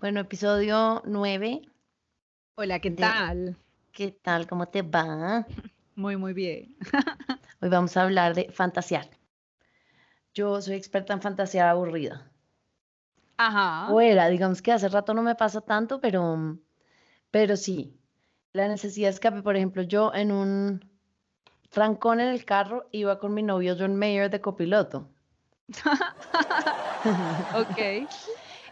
Bueno, episodio 9. Hola, ¿qué de- tal? ¿Qué tal? ¿Cómo te va? Muy, muy bien. Hoy vamos a hablar de fantasear. Yo soy experta en fantasear aburrida. Ajá. O era, digamos que hace rato no me pasa tanto, pero, pero sí. La necesidad de escape, por ejemplo, yo en un trancón en el carro iba con mi novio John Mayer de copiloto. Ok.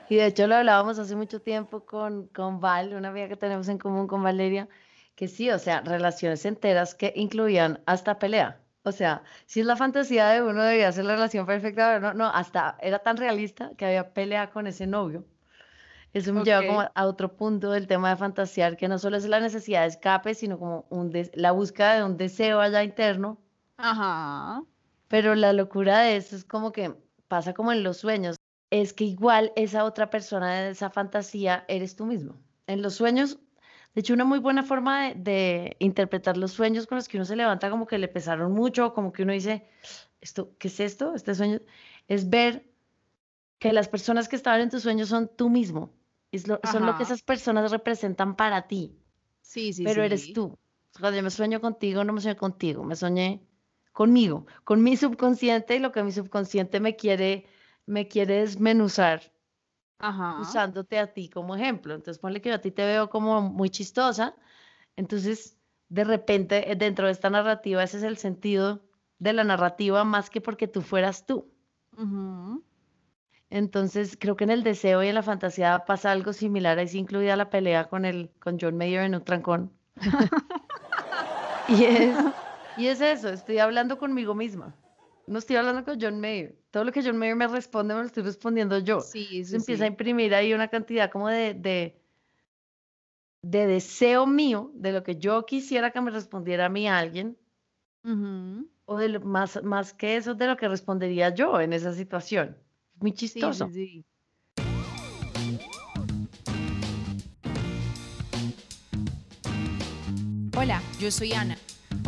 Y de hecho lo hablábamos hace mucho tiempo con, con Val, una amiga que tenemos en común con Valeria, que sí, o sea, relaciones enteras que incluían hasta pelea. O sea, si es la fantasía de uno debía ser la relación perfecta, pero no, no, hasta era tan realista que había pelea con ese novio. Eso me lleva como a otro punto del tema de fantasear, que no solo es la necesidad de escape, sino como un la búsqueda de un deseo allá interno, Ajá. pero la locura de eso es como que pasa como en los sueños. Es que igual esa otra persona de esa fantasía eres tú mismo. En los sueños, de hecho, una muy buena forma de, de interpretar los sueños con los que uno se levanta como que le pesaron mucho, como que uno dice, esto, ¿qué es esto? Este sueño, es ver que las personas que estaban en tus sueños son tú mismo. Es lo- son lo que esas personas representan para ti, Sí, sí, pero eres tú. Cuando yo me sueño contigo, no me sueño contigo, me soñé conmigo, con mi subconsciente y lo que mi subconsciente me quiere, me quiere desmenuzar Ajá. usándote a ti como ejemplo. Entonces, ponle que yo a ti te veo como muy chistosa, entonces de repente eh, dentro de esta narrativa ese es el sentido de la narrativa más que porque tú fueras tú. Ujú. Entonces, creo que en el deseo y en la fantasía pasa algo similar, ahí sí incluida la pelea con el con John Mayer en un trancón. Y es, y es eso, estoy hablando conmigo misma. No estoy hablando con John Mayer. Todo lo que John Mayer me responde me lo estoy respondiendo yo. Sí, sí, empieza a imprimir ahí una cantidad como de, de, de deseo mío, de lo que yo quisiera que me respondiera a mí alguien, o de lo- más, más que eso, de lo que respondería yo en esa situación. Muy chistoso. sí. Hola, yo soy Ana.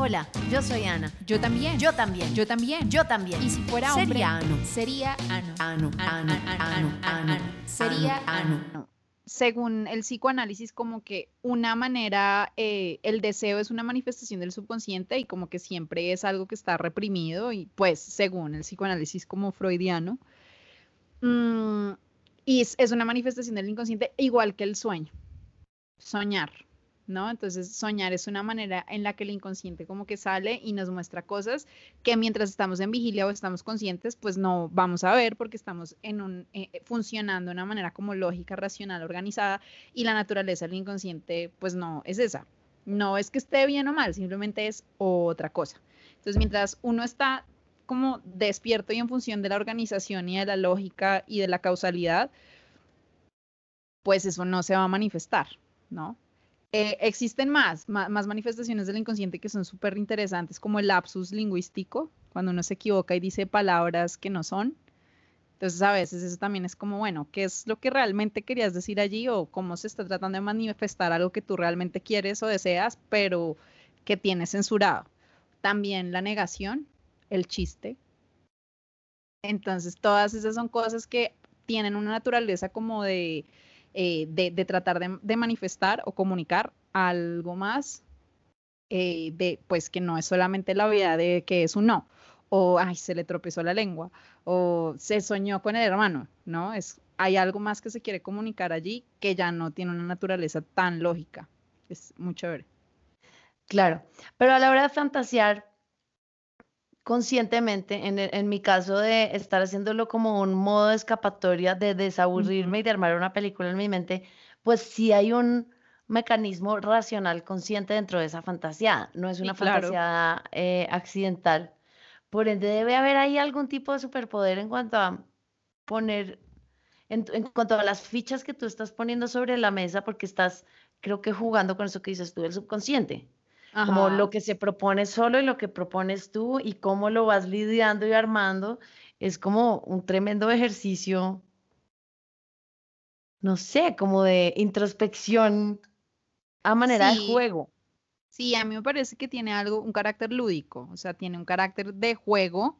Hola, yo soy Ana. Yo también. Yo también. Yo también. Yo también. Y si fuera hombre, Sería Ano. sería Ano. Ano, ano, ano, ano, Sería ano. Según el psicoanálisis, como que una manera, eh, el deseo es una manifestación del subconsciente y como que siempre es algo que está reprimido y pues según el psicoanálisis como freudiano, mm, y es, es una manifestación del inconsciente igual que el sueño, soñar, ¿no? Entonces soñar es una manera en la que el inconsciente como que sale y nos muestra cosas que mientras estamos en vigilia o estamos conscientes, pues no vamos a ver porque estamos en un, eh, funcionando de una manera como lógica, racional, organizada y la naturaleza del inconsciente pues no es esa. No es que esté bien o mal, simplemente es otra cosa. Entonces mientras uno está como despierto y en función de la organización y de la lógica y de la causalidad, pues eso no se va a manifestar, ¿no? Eh, existen más, más, manifestaciones del inconsciente que son súper interesantes, como el lapsus lingüístico, cuando uno se equivoca y dice palabras que no son. Entonces, a veces eso también es como, bueno, ¿qué es lo que realmente querías decir allí o cómo se está tratando de manifestar algo que tú realmente quieres o deseas, pero que tienes censurado? También la negación, el chiste. Entonces, todas esas son cosas que tienen una naturaleza como de, eh, de, tratar de, manifestar o comunicar algo más eh, de, pues que no es solamente la vida de que es un no, o ay, se le tropezó la lengua, o se soñó con el hermano, ¿no? Es, hay algo más que se quiere comunicar allí que ya no tiene una naturaleza tan lógica. Es muy chévere. Claro, pero a la hora de fantasear conscientemente, en, mi caso de estar haciéndolo como un modo de escapatoria, de desaburrirme y de armar una película en mi mente, pues sí hay un mecanismo racional consciente dentro de esa fantasía, no es Sí, una claro. fantasía eh, accidental. Por ende, debe haber ahí algún tipo de superpoder en cuanto a poner, en, en cuanto a las fichas que tú estás poniendo sobre la mesa, porque estás, creo que jugando con eso que dices tú, el subconsciente como lo que se propone solo y lo que propones tú y cómo lo vas lidiando y armando, es como un tremendo ejercicio, no sé, como de introspección a manera de juego. Sí, a mí me parece que tiene algo, un carácter lúdico, o sea, tiene un carácter de juego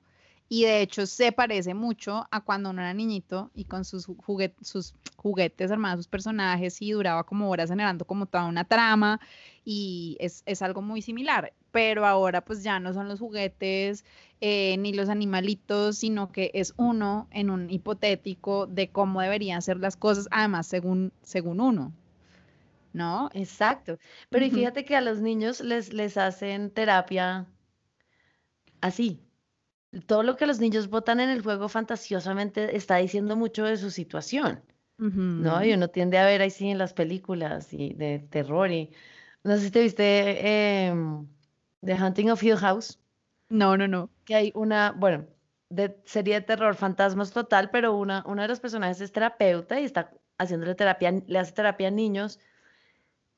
Y de hecho se parece mucho a cuando uno era niñito y con sus, juguetes, sus juguetes armados, sus personajes y duraba como horas generando como toda una trama y es, es algo muy similar. Pero ahora pues ya no son los juguetes eh, ni los animalitos, sino que es uno en un hipotético de cómo deberían ser las cosas, además según, según uno. ¿No? Exacto. Pero y fíjate que a los niños les, les hacen terapia así. Todo lo que los niños votan en el juego fantasiosamente está diciendo mucho de su situación, ¿no? Y uno tiende a ver ahí sí en las películas y de terror y no sé si te viste em, The Hunting of Hill House, No, no, no. que hay una, bueno, de serie de terror, fantasmas total, pero una, una de los personajes es terapeuta y está haciéndole terapia, le hace terapia a niños.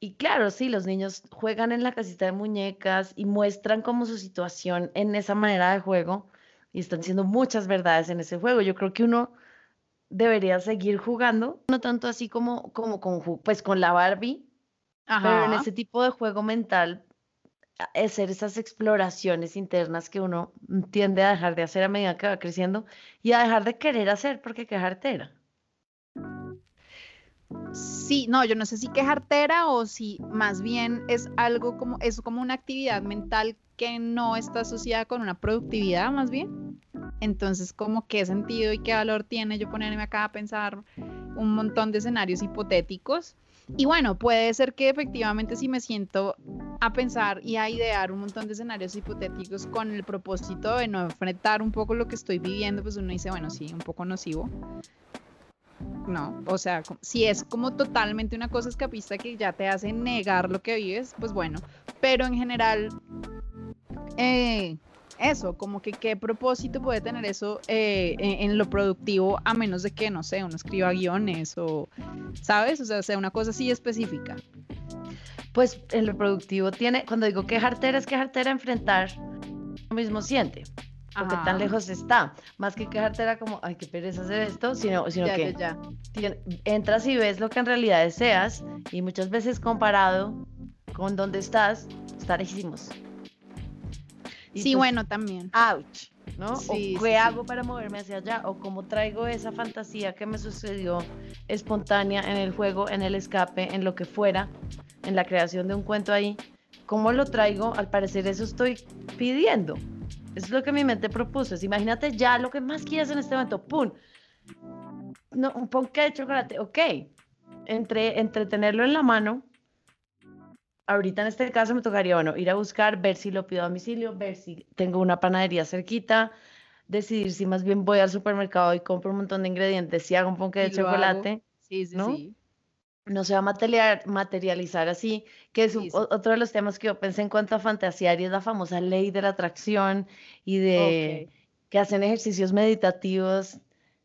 Y claro, sí, los niños juegan en la casita de muñecas y muestran como su situación en esa manera de juego y están diciendo muchas verdades en ese juego. Yo creo que uno debería seguir jugando, no tanto así como, como con, pues con la Barbie, pero en Ajá. ese tipo de juego mental, hacer esas exploraciones internas que uno tiende a dejar de hacer a medida que va creciendo y a dejar de querer hacer porque quejarte era. Sí, no, yo no sé si quejartera o si más bien es algo como, es como una actividad mental que no está asociada con una productividad, más bien. Entonces, como qué sentido y qué valor tiene yo ponerme acá a pensar un montón de escenarios hipotéticos. Y bueno, puede ser que efectivamente si me siento a pensar y a idear un montón de escenarios hipotéticos con el propósito de no enfrentar un poco lo que estoy viviendo, pues uno dice, bueno, sí, un poco nocivo. No, o sea, si es como totalmente una cosa escapista que ya te hace negar lo que vives, pues bueno, pero en general, eh, eso, como que qué propósito puede tener eso eh, en, en lo productivo, a menos de que, no sé, uno escriba guiones o, ¿sabes? O sea, sea una cosa así específica. Pues en lo productivo tiene, cuando digo quejarte es quejarte enfrentar lo mismo siente. O qué tan Ajá. lejos está. Más que quejarte era como, ay, qué pereza hacer esto, sino, sino Ya, que ya, ya. entras y ves lo que en realidad deseas y muchas veces comparado con donde estás, está lejísimos. Y Sí, pues, bueno, también. ouch, ¿no? Sí, o qué sí. hago para moverme hacia allá, o cómo traigo esa fantasía que me sucedió espontánea en el juego, en el escape, en lo que fuera, en la creación de un cuento ahí, ¿cómo lo traigo? Al parecer eso estoy pidiendo. Eso es lo que mi mente propuso. es imagínate ya lo que más quieras en este momento, ¡pum! No, un ponqué de chocolate, ok. Entre, entre tenerlo en la mano, ahorita en este caso me tocaría, bueno, ir a buscar, ver si lo pido a domicilio, ver si tengo una panadería cerquita, decidir si más bien voy al supermercado y compro un montón de ingredientes, si hago un ponqué de hago. chocolate, Sí, sí, ¿no? sí. no se va a material- materializar así, que es Sí, sí. otro de los temas que yo pensé en cuanto a fantasear y es la famosa ley de la atracción y de que hacen ejercicios meditativos,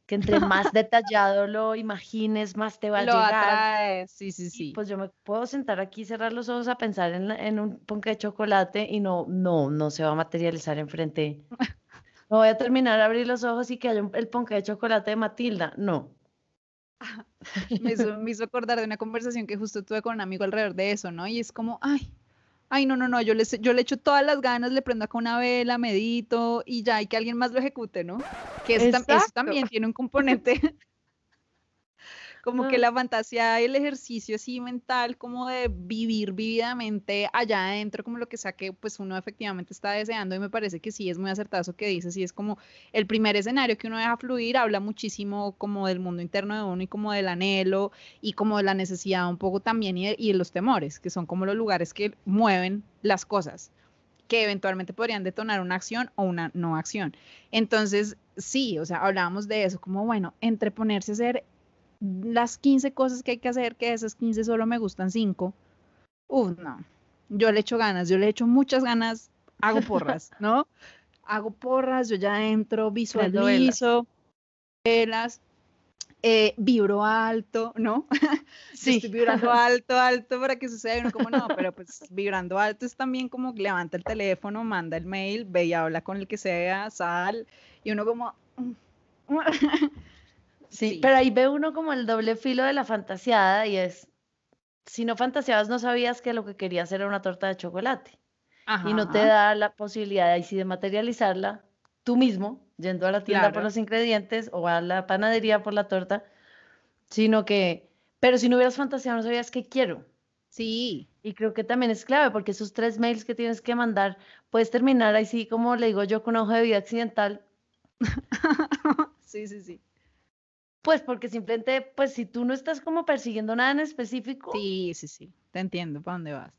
que entre más detallado lo imagines, más te va a Lo llegar. atrae. Sí, sí, Y sí. pues yo me puedo sentar aquí, cerrar los ojos a pensar en, un ponqué de chocolate y no, no, no se va a materializar enfrente. No voy a terminar a abrir los ojos y que haya un- el ponqué de chocolate de Matilda. No. me hizo, me hizo acordar de una conversación que justo tuve con un amigo alrededor de eso, ¿no? Y es como, ay, ay, no, no, no, yo le, yo le echo todas las ganas, le prendo acá una vela, medito y ya, y que alguien más lo ejecute, ¿no? Que eso, también tiene un componente como que No. la fantasía y el ejercicio así mental, como de vivir vividamente allá adentro, como lo que sea que pues uno efectivamente está deseando y me parece que sí es muy acertado eso que dices y es como el primer escenario que uno deja fluir habla muchísimo como del mundo interno de uno y como del anhelo y como de la necesidad un poco también y de, y de los temores, que son como los lugares que mueven las cosas que eventualmente podrían detonar una acción o una no acción. Entonces, sí, o sea, hablábamos de eso, como bueno, entre ponerse a hacer las 15 cosas que hay que hacer, que de esas 15 solo me gustan 5. Uf, no. Yo le echo ganas, yo le echo muchas ganas, hago porras, ¿no? Hago porras, yo ya entro, visualizo, velas, eh, vibro alto, ¿no? Yo estoy vibrando alto, alto para que suceda. Y uno como, no, pero pues vibrando alto es también como levanta el teléfono, manda el mail, ve y habla con el que sea, sal. Y uno como... Sí, Sí. pero ahí ve uno como el doble filo de la fantaseada y es, si no fantaseabas no sabías que lo que querías era una torta de chocolate y no te da la posibilidad ahí sí de materializarla tú mismo yendo a la tienda por los ingredientes o a la panadería por la torta, sino que, pero si no hubieras fantaseado, no sabías qué quiero. Sí, Y creo que también es clave porque esos tres mails que tienes que mandar, puedes terminar así como le digo yo con hoja de vida accidental, sí, sí, sí. Pues porque simplemente, pues si tú no estás como persiguiendo nada en específico, Sí, sí, sí. Te entiendo para dónde vas.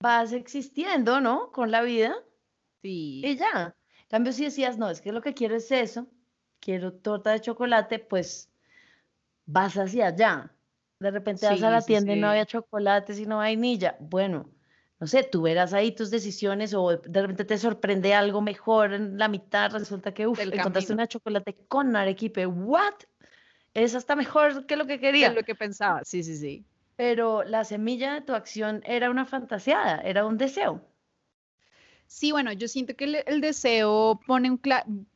vas existiendo, ¿no? Con la vida Sí. y ya. En cambio, si decías, no, es que lo que quiero es eso, quiero torta de chocolate, pues vas hacia allá. De repente vas a Sí, la sí, tienda y no sí. había chocolate, sino vainilla. Bueno, no sé, tú verás ahí tus decisiones o de repente te sorprende algo mejor en la mitad, resulta que uf, Del encontraste una chocolate con arequipe. ¿What? Es hasta mejor que lo que ¿Qué quería. es lo que pensaba? Sí, sí, sí. Pero la semilla de tu acción era una fantaseada, era un deseo. Sí, bueno, yo siento que el, el deseo pone, un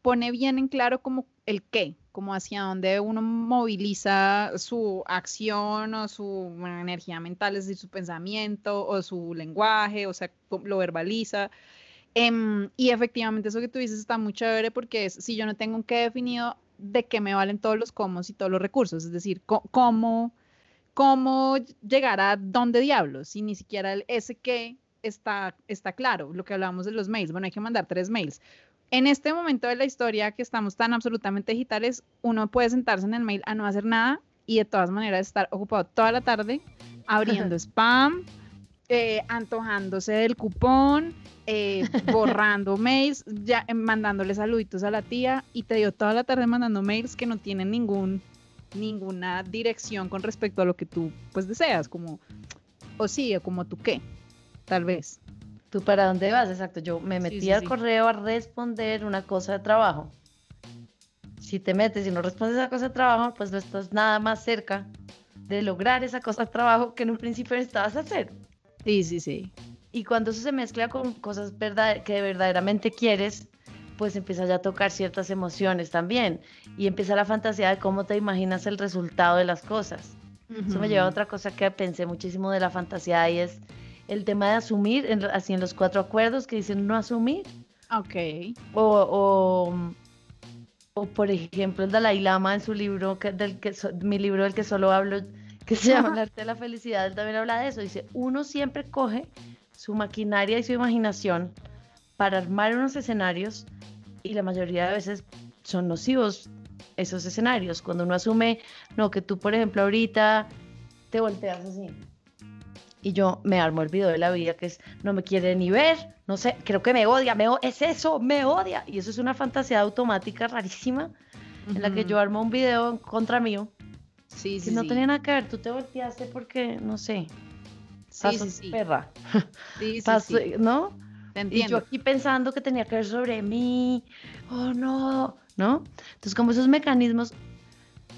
pone bien en claro como el qué, como hacia dónde uno moviliza su acción o su bueno, energía mental, es decir, su pensamiento o su lenguaje, o sea, lo verbaliza. Em, y efectivamente eso que tú dices está muy chévere porque es, si yo no tengo un qué definido, ¿de qué me valen todos los cómo y todos los recursos? Es decir, cómo, cómo llegar a dónde diablos, si ni siquiera el ese qué está, está claro, lo que hablábamos de los mails. Bueno, hay que mandar tres mails. En este momento de la historia que estamos tan absolutamente digitales, uno puede sentarse en el mail a no hacer nada y de todas maneras estar ocupado toda la tarde abriendo spam, eh, antojándose del cupón, eh, borrando mails, ya, eh, mandándole saluditos a la tía y te dio toda la tarde mandando mails que no tienen ningún, ninguna dirección con respecto a lo que tú pues deseas, como, o sí, o como tú qué, tal vez. ¿Tú para dónde vas? Exacto. Yo me metí sí, al sí. correo a responder una cosa de trabajo. Si te metes y no respondes esa cosa de trabajo, pues no estás nada más cerca de lograr esa cosa de trabajo que en un principio necesitabas hacer. Sí, sí, sí. Y cuando eso se mezcla con cosas verdad que verdaderamente quieres, pues empieza ya a tocar ciertas emociones también. Y empieza la fantasía de cómo te imaginas el resultado de las cosas. Eso me lleva a otra cosa que pensé muchísimo de la fantasía y es el tema de asumir, en- así en los cuatro acuerdos que dicen no asumir. Ok. O, o, o, por ejemplo el Dalai Lama en su libro, que, del que so- mi libro del que solo hablo, que se llama El arte de la felicidad, él también habla de eso. Dice, uno siempre coge su maquinaria y su imaginación para armar unos escenarios y la mayoría de veces son nocivos esos escenarios. Cuando uno asume, no, que tú, por ejemplo, ahorita te volteas así. Y yo me armo el video de la vida que es, no me quiere ni ver, no sé, creo que me odia, me es eso, me odia. Y eso es una fantasía automática rarísima en la que yo armo un video contra mío Sí, que sí, no sí. tenía nada que ver. Tú te volteaste porque, no sé, Sí, paso sí, sí. perra, Sí, sí, paso- sí. ¿no? Te Y yo entiendo. aquí pensando que tenía que ver sobre mí, oh no, ¿no? Entonces, como esos mecanismos,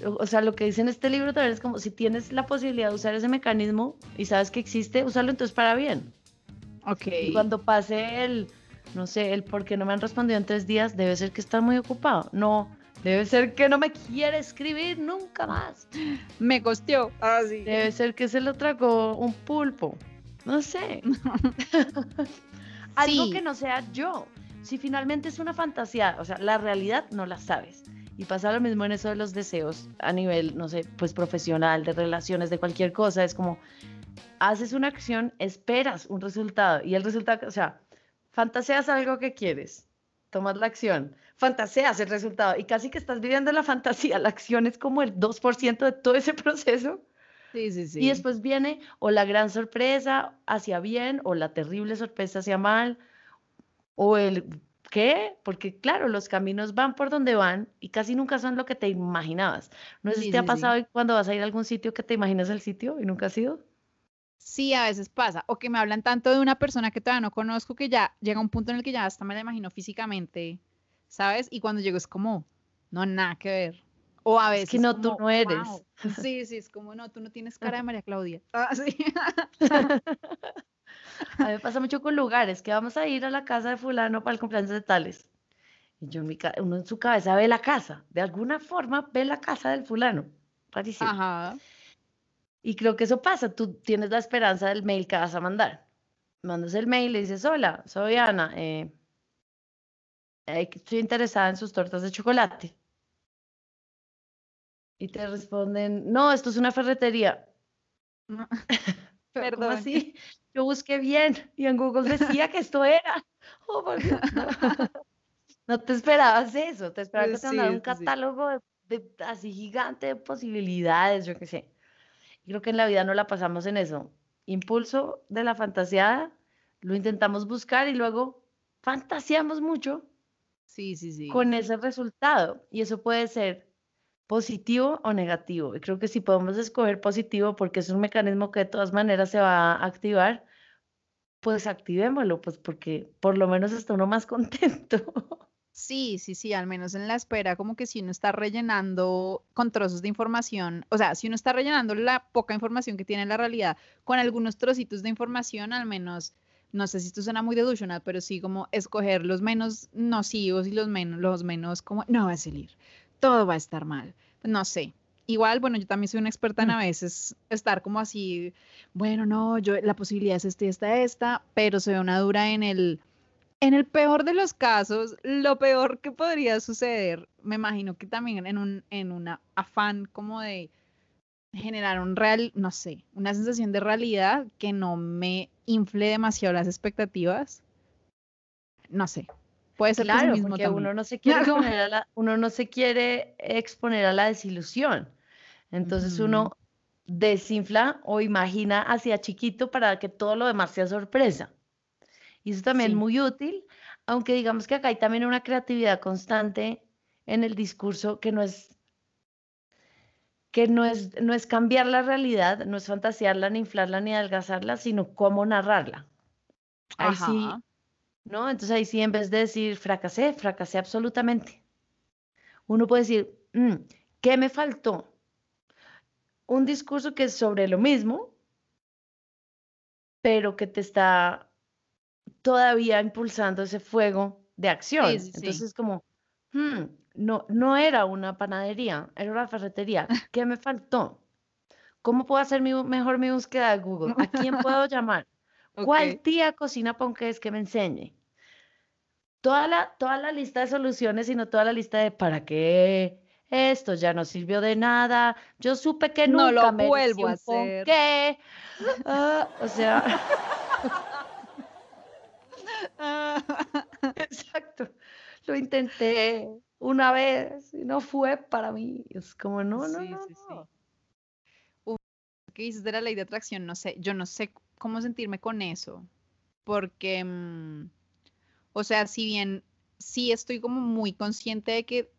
o o sea, lo que dice en este libro también es como si tienes la posibilidad de usar ese mecanismo y sabes que existe, úsalo entonces para bien. Ok. Y cuando pase el, no sé, el por qué no me han respondido en tres días, debe ser que está muy ocupado. No, debe ser que no me quiere escribir nunca más. Me costeó. Ah, sí. Debe ser que se lo tragó un pulpo. No sé. Algo Sí. que no sea yo. Si finalmente es una fantasía, o sea, la realidad no la sabes. Y pasa lo mismo en eso de los deseos a nivel, no sé, pues profesional, de relaciones, de cualquier cosa. Es como, haces una acción, esperas un resultado. Y el resultado, o sea, fantaseas algo que quieres, tomas la acción, fantaseas el resultado. Y casi que estás viviendo la fantasía. La acción es como el 2% de todo ese proceso. Sí, sí, sí. Y después viene o la gran sorpresa hacia bien o la terrible sorpresa hacia mal o el ¿qué? Porque claro, los caminos van por donde van y casi nunca son lo que te imaginabas. No sé si Sí, te ha sí, sí. pasado cuando vas a ir a algún sitio que te imaginas el sitio y nunca has ido. Sí, a veces pasa. O que me hablan tanto de una persona que todavía no conozco que ya llega un punto en el que ya hasta me la imagino físicamente, ¿sabes? Y cuando llego es como, no, nada que ver. O a veces. Es que no, tú como, no eres. "Wow". Sí, sí, es como, no, tú no tienes cara de María Claudia. Ah, sí. A mí me pasa mucho con lugares, que vamos a ir a la casa de fulano para el cumpleaños de tales. Y yo en mi uno en su cabeza ve la casa, de alguna forma ve la casa del fulano. Rarísimo. Ajá. Y creo que eso pasa, tú tienes la esperanza del mail que vas a mandar. Mandas el mail y le dices, hola, soy Ana. eh, estoy interesada en sus tortas de chocolate. Y te responden, no, esto es una ferretería. No, Pero, ¿cómo Perdón. así? Yo busqué bien y en Google decía que esto era. Oh, por Dios, no. No te esperabas eso, te esperabas que te Sí, mandaran un sí, sí. catálogo de, de- así gigante de posibilidades, yo qué sé. Y creo que en la vida no la pasamos en eso. Impulso de la fantaseada, lo intentamos buscar y luego fantaseamos mucho Sí, sí, sí. con ese resultado. Y eso puede ser positivo o negativo. Y creo que si podemos escoger positivo, porque es un mecanismo que de todas maneras se va a activar, pues activémoslo, pues porque por lo menos está uno más contento. Sí, sí, sí, al menos en la espera, como que si uno está rellenando con trozos de información, o sea, si uno está rellenando la poca información que tiene la realidad con algunos trocitos de información, al menos, no sé si esto suena muy delusional, pero sí como escoger los menos nocivos y los menos, los menos como, no va a salir, todo va a estar mal, no sé. Igual, bueno, yo también soy una experta en Mm. a veces estar como así, bueno, no, yo la posibilidad es esta, esta, esta, pero soy una dura en el, en el peor de los casos, lo peor que podría suceder, me imagino que también en un en una afán como de generar un real, no sé, una sensación de realidad que no me infle demasiado las expectativas. No sé. Puede ser Claro, porque también. uno no se quiere Claro. exponer a la, uno no se quiere exponer a la desilusión. Entonces uno desinfla o imagina hacia chiquito para que todo lo demás sea sorpresa. Y eso también es muy útil, aunque digamos que acá hay también una creatividad constante en el discurso que no es que no es, no es cambiar la realidad, no es fantasearla, ni inflarla, ni adelgazarla, sino cómo narrarla. Ahí sí. ¿no? Entonces ahí sí, en vez de decir fracasé, fracasé absolutamente. Uno puede decir, "Mm, ¿qué me faltó? Un discurso que es sobre lo mismo, pero que te está todavía impulsando ese fuego de acción. Sí, sí, sí. Entonces como, "Hmm, no, no era una panadería, era una ferretería. ¿Qué me faltó? ¿Cómo puedo hacer mi mejor mi búsqueda de Google? ¿A quién puedo llamar? ¿Cuál tía cocina ponqués que me enseñe? Toda la, toda la lista de soluciones, sino toda la lista de para qué esto ya no sirvió de nada. Yo supe que No lo nunca merecí vuelvo a hacer. ponqué. Ah, o sea, exacto. Lo intenté una vez y no fue para mí. Es como, no, no, Sí, no, sí, sí. ¿Qué dices de la ley de atracción? No sé, yo no sé cómo sentirme con eso, porque, mm, o sea, si bien sí estoy como muy consciente de que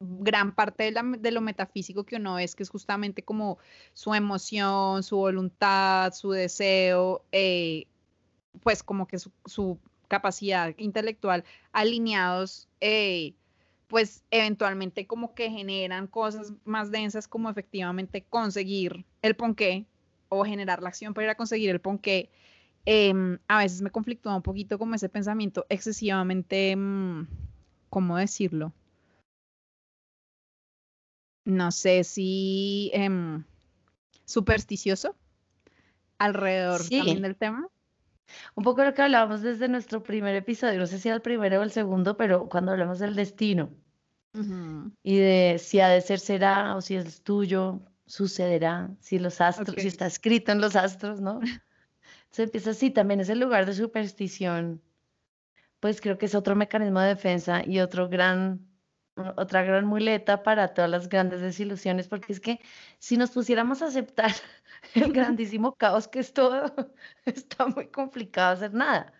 gran parte de, la me- de lo metafísico que uno es, que es justamente como su emoción, su voluntad, su deseo, eh, pues como que su, su capacidad intelectual alineados, eh, pues eventualmente como que generan cosas más densas como efectivamente conseguir el ponqué o generar la acción para ir a conseguir el ponqué. Em, a veces me conflictúa un poquito como ese pensamiento excesivamente, mm, ¿cómo decirlo? No sé si em, supersticioso alrededor también del tema. Un poco lo que hablábamos desde nuestro primer episodio, no sé si era el primero o el segundo, pero cuando hablamos del destino. Y de si ha de ser será o si es tuyo, sucederá, si los astros, si está escrito en los astros, ¿no? Entonces empieza así, también es el lugar de superstición, pues creo que es otro mecanismo de defensa y otro gran, otra gran muleta para todas las grandes desilusiones, porque es que si nos pusiéramos a aceptar el grandísimo caos que es todo, está muy complicado hacer nada.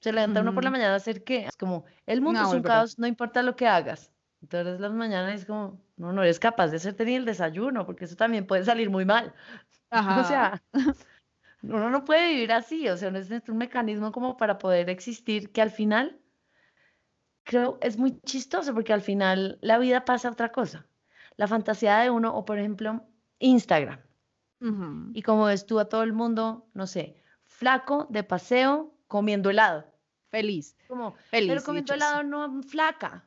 Se levanta uno por la mañana a hacer qué? Es como, el mundo No, es un verdad. caos, no importa lo que hagas. Entonces las mañanas es como, no, no eres capaz de hacerte ni el desayuno, porque eso también puede salir muy mal. O Ajá. sea, uno no puede vivir así, o sea, no es un mecanismo como para poder existir, que al final creo es muy chistoso, porque al final la vida pasa a otra cosa. La fantasía de uno, o por ejemplo, Instagram. Ujú. Y como ves tú a todo el mundo, no sé, flaco, de paseo, comiendo helado. Feliz, Como, feliz pero comiendo helado no flaca.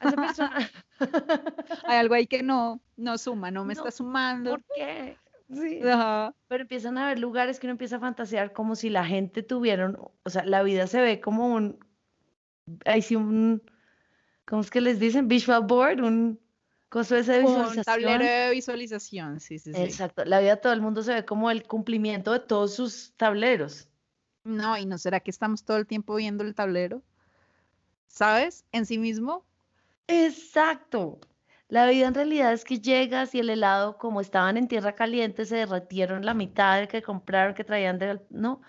A esa persona, Hay algo ahí que no, no suma, no me No, está sumando. ¿por qué? Sí. Ajá. Pero empiezan a haber lugares que uno empieza a fantasear como si la gente tuviera, o sea, la vida se ve como un sí un, ¿cómo es que les dicen? Visual board, un coso ese de Un visualización. tablero de visualización, sí, sí, sí. Exacto, la vida de todo el mundo se ve como el cumplimiento de todos sus tableros. No, y no será que estamos todo el tiempo viendo el tablero, ¿sabes? En sí mismo. Exacto. La vida en realidad es que llegas y el helado, como estaban en tierra caliente, se derretieron la mitad del que compraron, que traían de... No,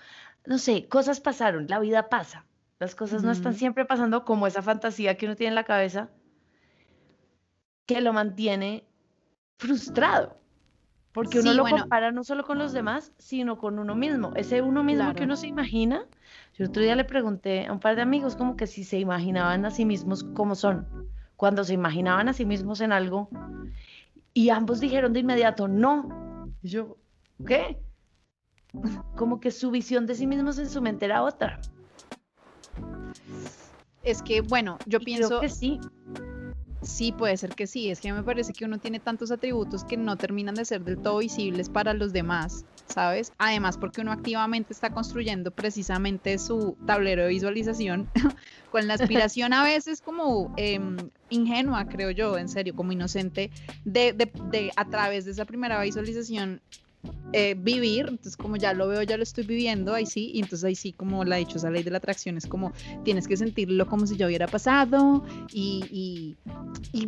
no sé, cosas pasaron, la vida pasa. Las cosas no están siempre pasando como esa fantasía que uno tiene en la cabeza, que lo mantiene frustrado. Porque uno Sí, lo bueno. compara no solo con los demás, sino con uno mismo. Ese uno mismo que uno se imagina. Yo otro día le pregunté a un par de amigos como que si se imaginaban a sí mismos cómo son, cuando se imaginaban a sí mismos en algo, y ambos dijeron de inmediato, no. Y yo, ¿qué? Como que su visión de sí mismos en su mente era otra. Es que, bueno, yo Y pienso, creo que sí. sí, puede ser que sí. Es que me parece que uno tiene tantos atributos que no terminan de ser del todo visibles para los demás, ¿sabes? Además, porque uno activamente está construyendo precisamente su tablero de visualización con la aspiración a veces como em, ingenua, creo yo, en serio, como inocente, de, de- de a través de esa primera visualización eh, vivir, entonces como ya lo veo, ya lo estoy viviendo, ahí sí, y entonces ahí sí, como la dichosa ley de la atracción, es como tienes que sentirlo como si ya hubiera pasado, y,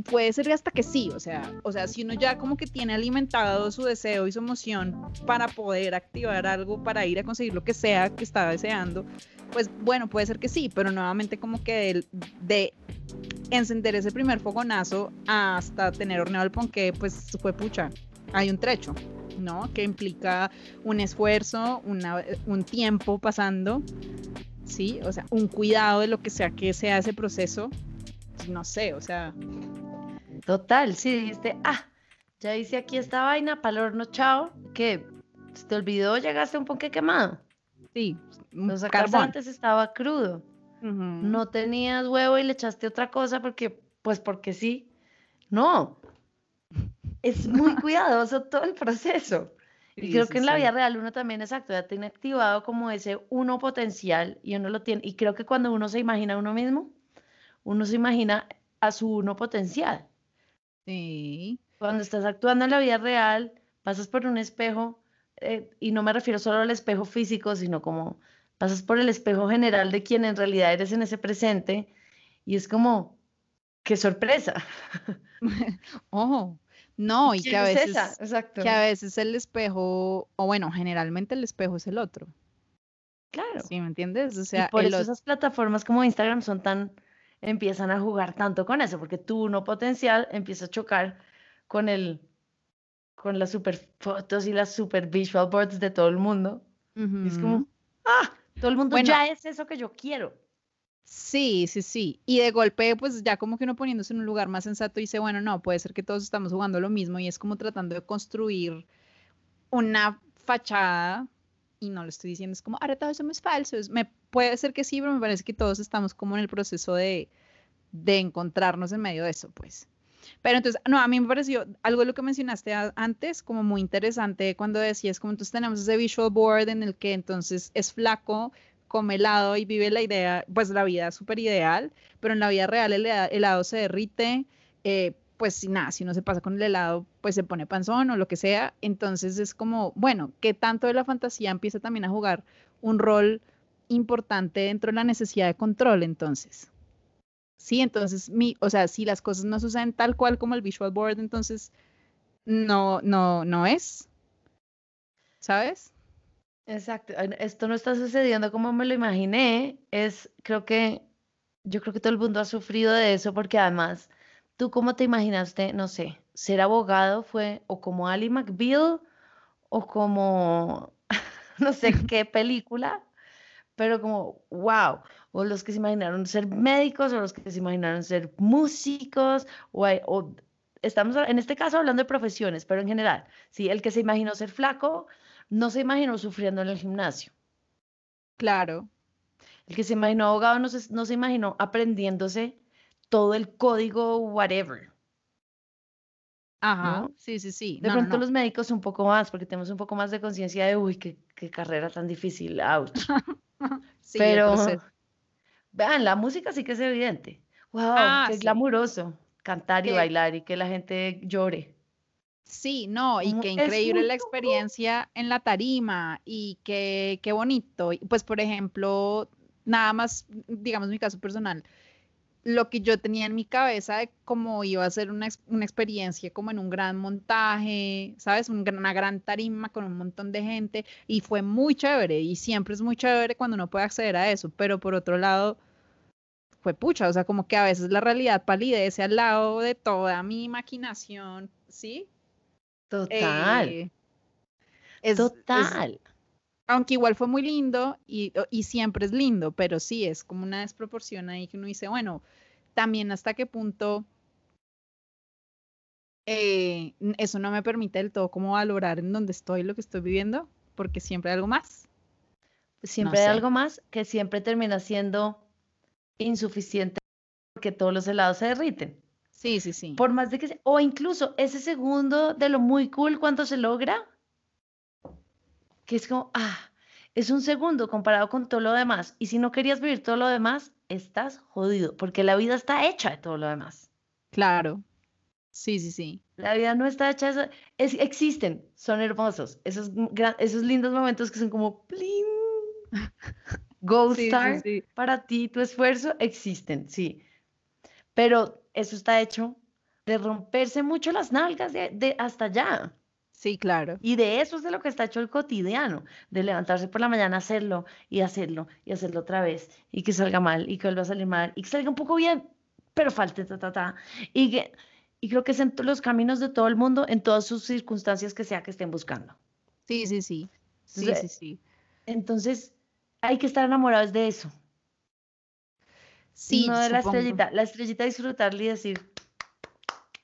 puede ser hasta que sí, o sea, o sea, si uno ya como que tiene alimentado su deseo y su emoción para poder activar algo, para ir a conseguir lo que sea que está deseando, pues bueno, puede ser que sí, pero nuevamente como que el- de encender ese primer fogonazo hasta tener horneado el ponqué, pues fue pucha, hay un trecho. ¿no? Que implica un esfuerzo, una- un tiempo pasando, ¿sí? O sea, un cuidado de lo que sea que sea ese proceso. No sé, o sea, Total, sí, dijiste, ah, ya hice aquí esta vaina, para el horno, chao, que se te olvidó, llegaste a un ponque quemado. sí, Lo sacaste antes, estaba crudo. No tenías huevo y le echaste otra cosa porque, pues porque sí. No. Es muy cuidadoso todo el proceso. Y Sí, creo sí, que en la vida real uno también, exacto, ya tiene activado como ese uno potencial y uno lo tiene. Y creo que cuando uno se imagina a uno mismo, uno se imagina a su uno potencial. Sí, Cuando estás actuando en la vida real, pasas por un espejo, eh, y no me refiero solo al espejo físico, sino como pasas por el espejo general de quien en realidad eres en ese presente, y es como, qué sorpresa. ojo, no, y que ¿Quién a es veces? Exacto. que a veces el espejo, o bueno, generalmente el espejo es el otro, Claro. ¿sí me entiendes? O Y sea, por el eso ot- esas plataformas como Instagram son tan, empiezan a jugar tanto con eso, porque tu uno potencial empieza a chocar con el, con las super fotos y las super visual boards de todo el mundo. Y es como, ah, todo el mundo Bueno. ya es eso que yo quiero. Sí, sí, sí. Y de golpe, pues ya como que uno poniéndose en un lugar más sensato dice, bueno, no, puede ser que todos estamos jugando lo mismo y es como tratando de construir una fachada y no lo estoy diciendo, es como, ahora todos somos falsos. Me, puede ser que sí, pero me parece que todos estamos como en el proceso de, de encontrarnos en medio de eso, pues. Pero entonces, no, a mí me pareció algo de lo que mencionaste antes como muy interesante cuando decías como entonces tenemos ese visual board en el que entonces es flaco, come helado y vive la idea, pues la vida súper ideal, pero en la vida real el hela- helado se derrite, eh, pues nada, si uno se pasa con el helado, pues se pone panzón o lo que sea, entonces es como, bueno, que tanto de la fantasía empieza también a jugar un rol importante dentro de la necesidad de control, entonces. Sí, entonces, mi, o sea, si las cosas no suceden tal cual como el visual board, entonces no, no, no es. ¿Sabes? Exacto. Esto no está sucediendo como me lo imaginé. Es, creo que, yo creo que todo el mundo ha sufrido de eso porque además, ¿tú cómo te imaginaste, no sé, ser abogado fue o como Ali McBeal o como, no sé qué película, pero como, wow, o los que se imaginaron ser médicos o los que se imaginaron ser músicos o, hay- o estamos en este caso hablando de profesiones, pero en general, sí, el que se imaginó ser flaco no se imaginó sufriendo en el gimnasio. Claro. El que se imaginó abogado no se, no se imaginó aprendiéndose todo el código, whatever. Ajá. ¿No? Sí, sí, sí. De No, pronto no. los médicos un poco más, porque tenemos un poco más de conciencia de, uy, qué, qué carrera tan difícil. Sí, el pero. Vean, la música sí que es evidente. Wow, Ah, qué sí. glamuroso cantar y bailar y que la gente llore. Sí, no, y qué increíble la experiencia en la tarima y qué, qué bonito. Pues, por ejemplo, nada más, digamos mi caso personal, lo que yo tenía en mi cabeza de cómo iba a ser una, una experiencia como en un gran montaje, ¿sabes? Un gran- una gran tarima con un montón de gente y fue muy chévere y siempre es muy chévere cuando uno puede acceder a eso, pero por otro lado, fue pucha, o sea, como que a veces la realidad palidece al lado de toda mi maquinación, ¿sí? Total, Eh, es- es- total. aunque igual fue muy lindo y, y siempre es lindo, pero sí es como una desproporción ahí que uno dice, bueno, también hasta qué punto eh, eso no me permite del todo como valorar en dónde estoy, lo que estoy viviendo, porque siempre hay algo más. Siempre hay sé. algo más que siempre termina siendo insuficiente porque todos los helados se derriten. Sí, sí, sí. Por más de que sea, o incluso ese segundo de lo muy cool cuando se logra, que es como, ah, es un segundo comparado con todo lo demás. Y si no querías vivir todo lo demás, estás jodido, porque la vida está hecha de todo lo demás. Claro. Sí, sí, sí. La vida no está hecha de eso. Es- existen, son hermosos. Esos, esos lindos momentos que son como, ¡plin! Gold Sí, sí, Star sí. para ti, tu esfuerzo, existen, sí. Pero eso está hecho de romperse mucho las nalgas de, de hasta allá. Sí, claro. Y de eso es de lo que está hecho el cotidiano, de levantarse por la mañana, hacerlo y hacerlo y hacerlo otra vez y que salga mal y que vuelva a salir mal y que salga un poco bien, pero falte ta, ta, ta. Y, que, y creo que es en los caminos de todo el mundo, en todas sus circunstancias que sea que estén buscando. Sí, sí, sí. Sí, Entonces, sí, sí. Entonces, hay que estar enamorados de eso, Sí, no de la estrellita. La estrellita disfrutarla y decir,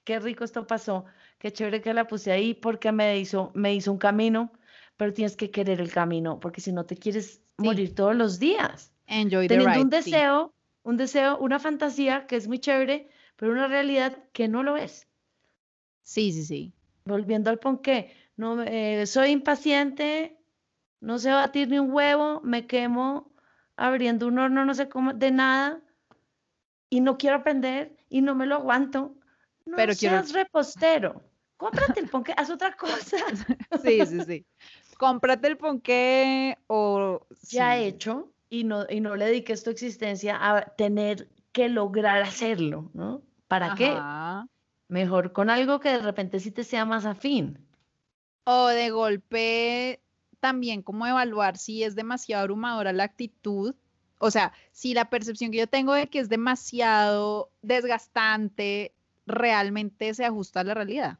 qué rico esto pasó, qué chévere que la puse ahí porque me hizo, me hizo un camino, pero tienes que querer el camino, porque si no te quieres morir todos los días, Enjoy the teniendo un sí. deseo, un deseo, una fantasía que es muy chévere, pero una realidad que no lo es. Sí, sí, sí. Volviendo al ponqué, no, me- eh, soy impaciente, no sé batir ni un huevo, me quemo abriendo un horno, no sé cómo, de nada, y no quiero aprender y no me lo aguanto. No Pero quiero- seas repostero. Cómprate el ponqué, haz otra cosa Sí, sí, sí. Cómprate el ponqué o... ya sí. hecho y no, y no le dediques tu existencia a tener que lograr hacerlo, ¿no? ¿Para qué? Ajá. Mejor con algo que de repente sí te sea más afín. O de golpe también como evaluar si es demasiado abrumadora la actitud. O sea, si la percepción que yo tengo de que es demasiado desgastante realmente se ajusta a la realidad.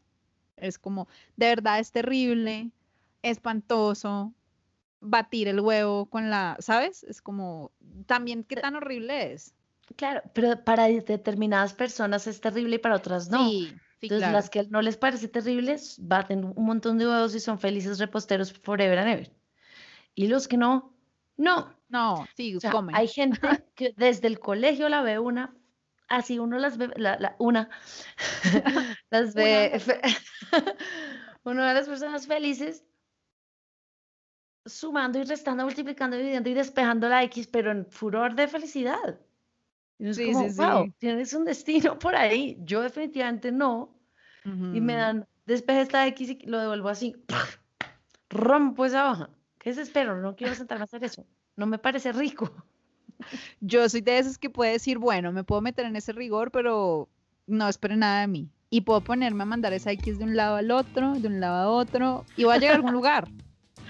Es como, de verdad es terrible, espantoso, batir el huevo con la, ¿sabes? Es como, también qué tan horrible es. Claro, pero para de- determinadas personas es terrible y para otras no. Sí, sí, Entonces, claro. las que no les parece terribles, baten un montón de huevos y son felices reposteros forever and ever. Y los que no, no. No, sí, O sea, comen. hay gente que desde el colegio la ve una, así uno las ve, la, la- una, las ve, uno de las personas felices sumando y restando, multiplicando, dividiendo y despejando la X, pero en furor de felicidad. Y Sí, como, sí, wow, sí. tienes un destino por ahí. Yo definitivamente no. Y me dan, despeje esta X y lo devuelvo así. Rompo esa hoja. ¿Qué desespero? No quiero sentarme a hacer eso. No me parece rico. Yo soy de esas que puede decir, bueno, me puedo meter en ese rigor, pero no espere nada de mí. Y puedo ponerme a mandar esa X de un lado al otro, de un lado a otro, y voy a llegar a algún lugar.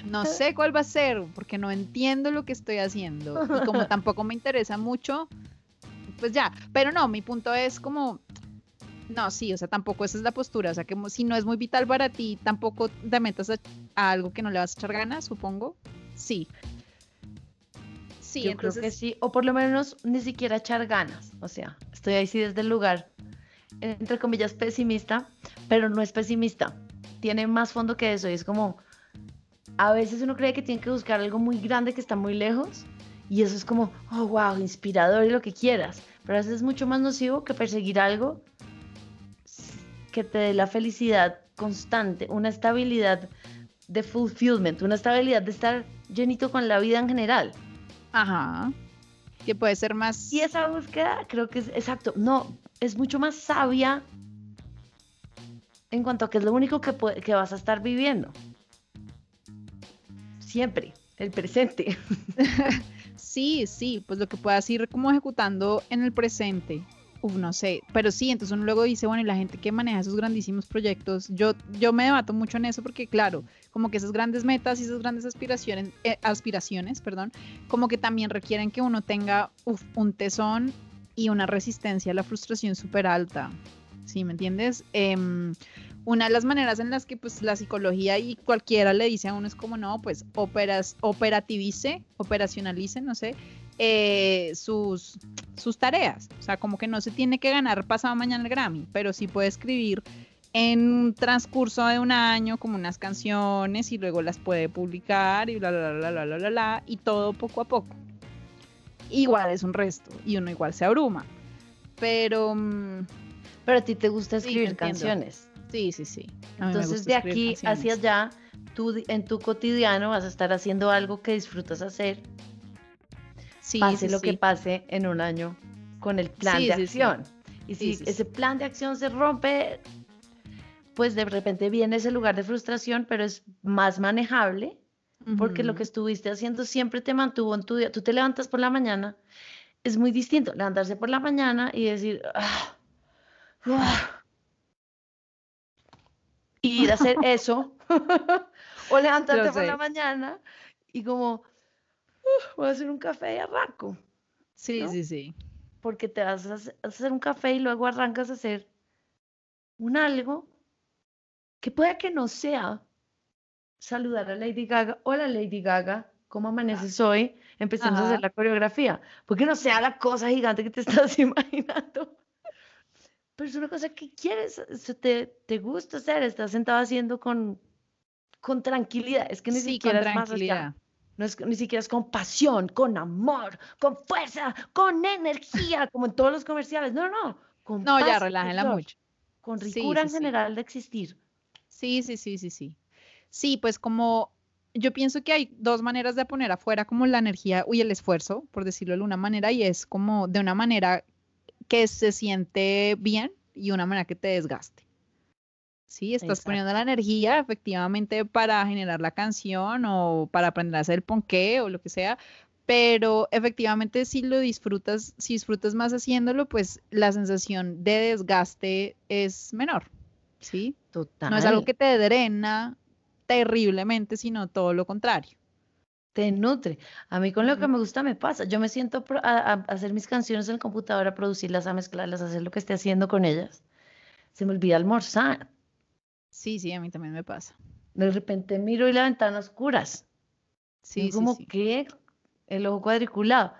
No sé cuál va a ser, porque no entiendo lo que estoy haciendo. Y como tampoco me interesa mucho, pues ya. Pero no, mi punto es como, no, sí, o sea, tampoco esa es la postura. O sea, que si no es muy vital para ti, tampoco te metas a, a algo que no le vas a echar ganas, supongo. Sí. Sí, Yo creo que sí, o por lo menos ni siquiera echar ganas. O sea, estoy ahí sí desde el lugar, entre comillas, pesimista, pero no es pesimista. Tiene más fondo que eso y es como, a veces uno cree que tiene que buscar algo muy grande que está muy lejos y eso es como, oh, wow, inspirador y lo que quieras, pero a veces es mucho más nocivo que perseguir algo que te dé la felicidad constante, una estabilidad de fulfillment, una estabilidad de estar llenito con la vida en general. Ajá. Que puede ser más... Y esa búsqueda creo que es exacto, no, es mucho más sabia en cuanto a que es lo único que, puede- que vas a estar viviendo. Siempre, el presente. Sí, sí, pues lo que puedas ir como ejecutando en el presente. Uf, no sé, pero sí, entonces uno luego dice, bueno, y la gente que maneja esos grandísimos proyectos, yo, yo me debato mucho en eso porque, claro, como que esas grandes metas y esas grandes aspiraciones, eh, aspiraciones, perdón, como que también requieren que uno tenga uf, un tesón y una resistencia a la frustración súper alta. ¿Sí me entiendes? Em, una de las maneras en las que pues la psicología y cualquiera le dice a uno es como no, pues operas, operativice, operacionalice, no sé, eh, sus, sus tareas. O sea, como que no se tiene que ganar pasado mañana el Grammy, pero sí puede escribir en un transcurso de un año como unas canciones y luego las puede publicar y bla, bla, bla, bla, bla, bla, bla, y todo poco a poco. Igual es un resto y uno igual se abruma. Pero mm, Pero a ti te gusta escribir canciones. sí, sí, sí. Entonces de aquí hacia allá, tú en tu cotidiano vas a estar haciendo algo que disfrutas hacer, Sí, pase sí, lo que pase en un año con el plan de acción. Y si ese plan de acción se rompe, pues de repente viene ese lugar de frustración, pero es más manejable porque lo que estuviste haciendo siempre te mantuvo en tu día. Tú te levantas por la mañana, es muy distinto levantarse por la mañana y decir, "Ah, ah", y ir a hacer eso, o levantarte por la mañana y como, "Uf, voy a hacer un café y arranco, Sí, ¿no? sí, sí. porque te vas a hace- a hacer un café y luego arrancas a hacer un algo que pueda que no sea saludar a Lady Gaga. Hola Lady Gaga, ¿cómo amaneces hoy? Empezando a hacer Ajá. la coreografía. Porque no sea la cosa gigante que te estás imaginando. Pero es una cosa que quieres, te, te gusta hacer, estás sentado haciendo con, con tranquilidad. Es que ni Sí, con siquiera es más allá. No es, ni siquiera es con pasión, con amor, con fuerza, con energía, como en todos los comerciales. No, no, con No, ya, relájenla mucho. Con ricura sí, en sí. general de existir. Sí, sí, sí, sí, sí. Sí, pues como yo pienso que hay dos maneras de poner afuera como la energía y el esfuerzo, por decirlo de alguna manera, y es como de una manera que se siente bien y una manera que te desgaste. Sí, estás Exacto. poniendo la energía efectivamente para generar la canción o para aprender a hacer el ponqué o lo que sea, pero efectivamente si lo disfrutas, si disfrutas más haciéndolo, pues la sensación de desgaste es menor, ¿sí? Total. No es algo que te drena terriblemente, sino todo lo contrario. te nutre. A mí con lo que me gusta me pasa. Yo me siento a, a hacer mis canciones en el computador, a producirlas, a mezclarlas, a hacer lo que esté haciendo con ellas. Se me olvida almorzar. Sí, sí, a mí también me pasa. De repente miro y la ventana oscuras. Sí, sí, como sí. que el ojo cuadriculado.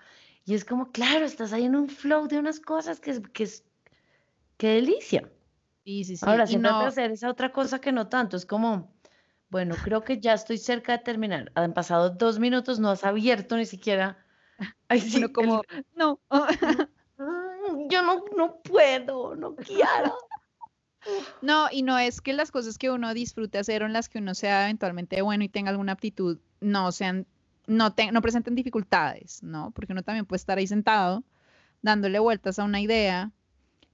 Y es como, claro, estás ahí en un flow de unas cosas que es, que es, qué delicia. Sí, sí, sí. Ahora, Y a no, hacer esa otra cosa que no tanto. Es como, bueno, creo que ya estoy cerca de terminar. Han pasado dos minutos, no has abierto ni siquiera. Ay, sí, el- como, no. Yo no, no puedo, no quiero. No, y no es que las cosas que uno disfrute hacer o en las que uno sea eventualmente bueno y tenga alguna aptitud, no sean, no, te- no presenten dificultades, ¿no? Porque uno también puede estar ahí sentado dándole vueltas a una idea,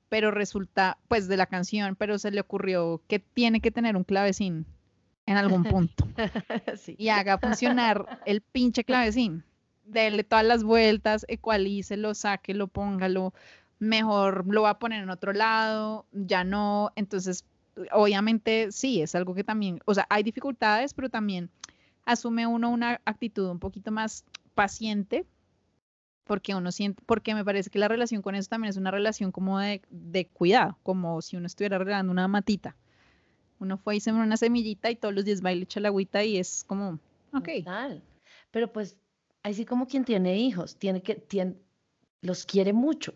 pero resulta, pues de la canción, pero se le ocurrió que tiene que tener un clavecín en algún punto. Sí. y haga funcionar el pinche clavecín. Dele todas las vueltas, ecualícelo, sáquelo, póngalo. Mejor lo va a poner en otro lado, ya no. Entonces, obviamente, sí, es algo que también, o sea, hay dificultades, pero también asume uno una actitud un poquito más paciente, porque uno siente, porque me parece que la relación con eso también es una relación como de, de cuidado, como si uno estuviera regando una matita. Uno fue y sembró una semillita y todos los días va y le echa la agüita y es como, ok. Pero pues, así como quien tiene hijos, tiene que, tiene, los quiere mucho.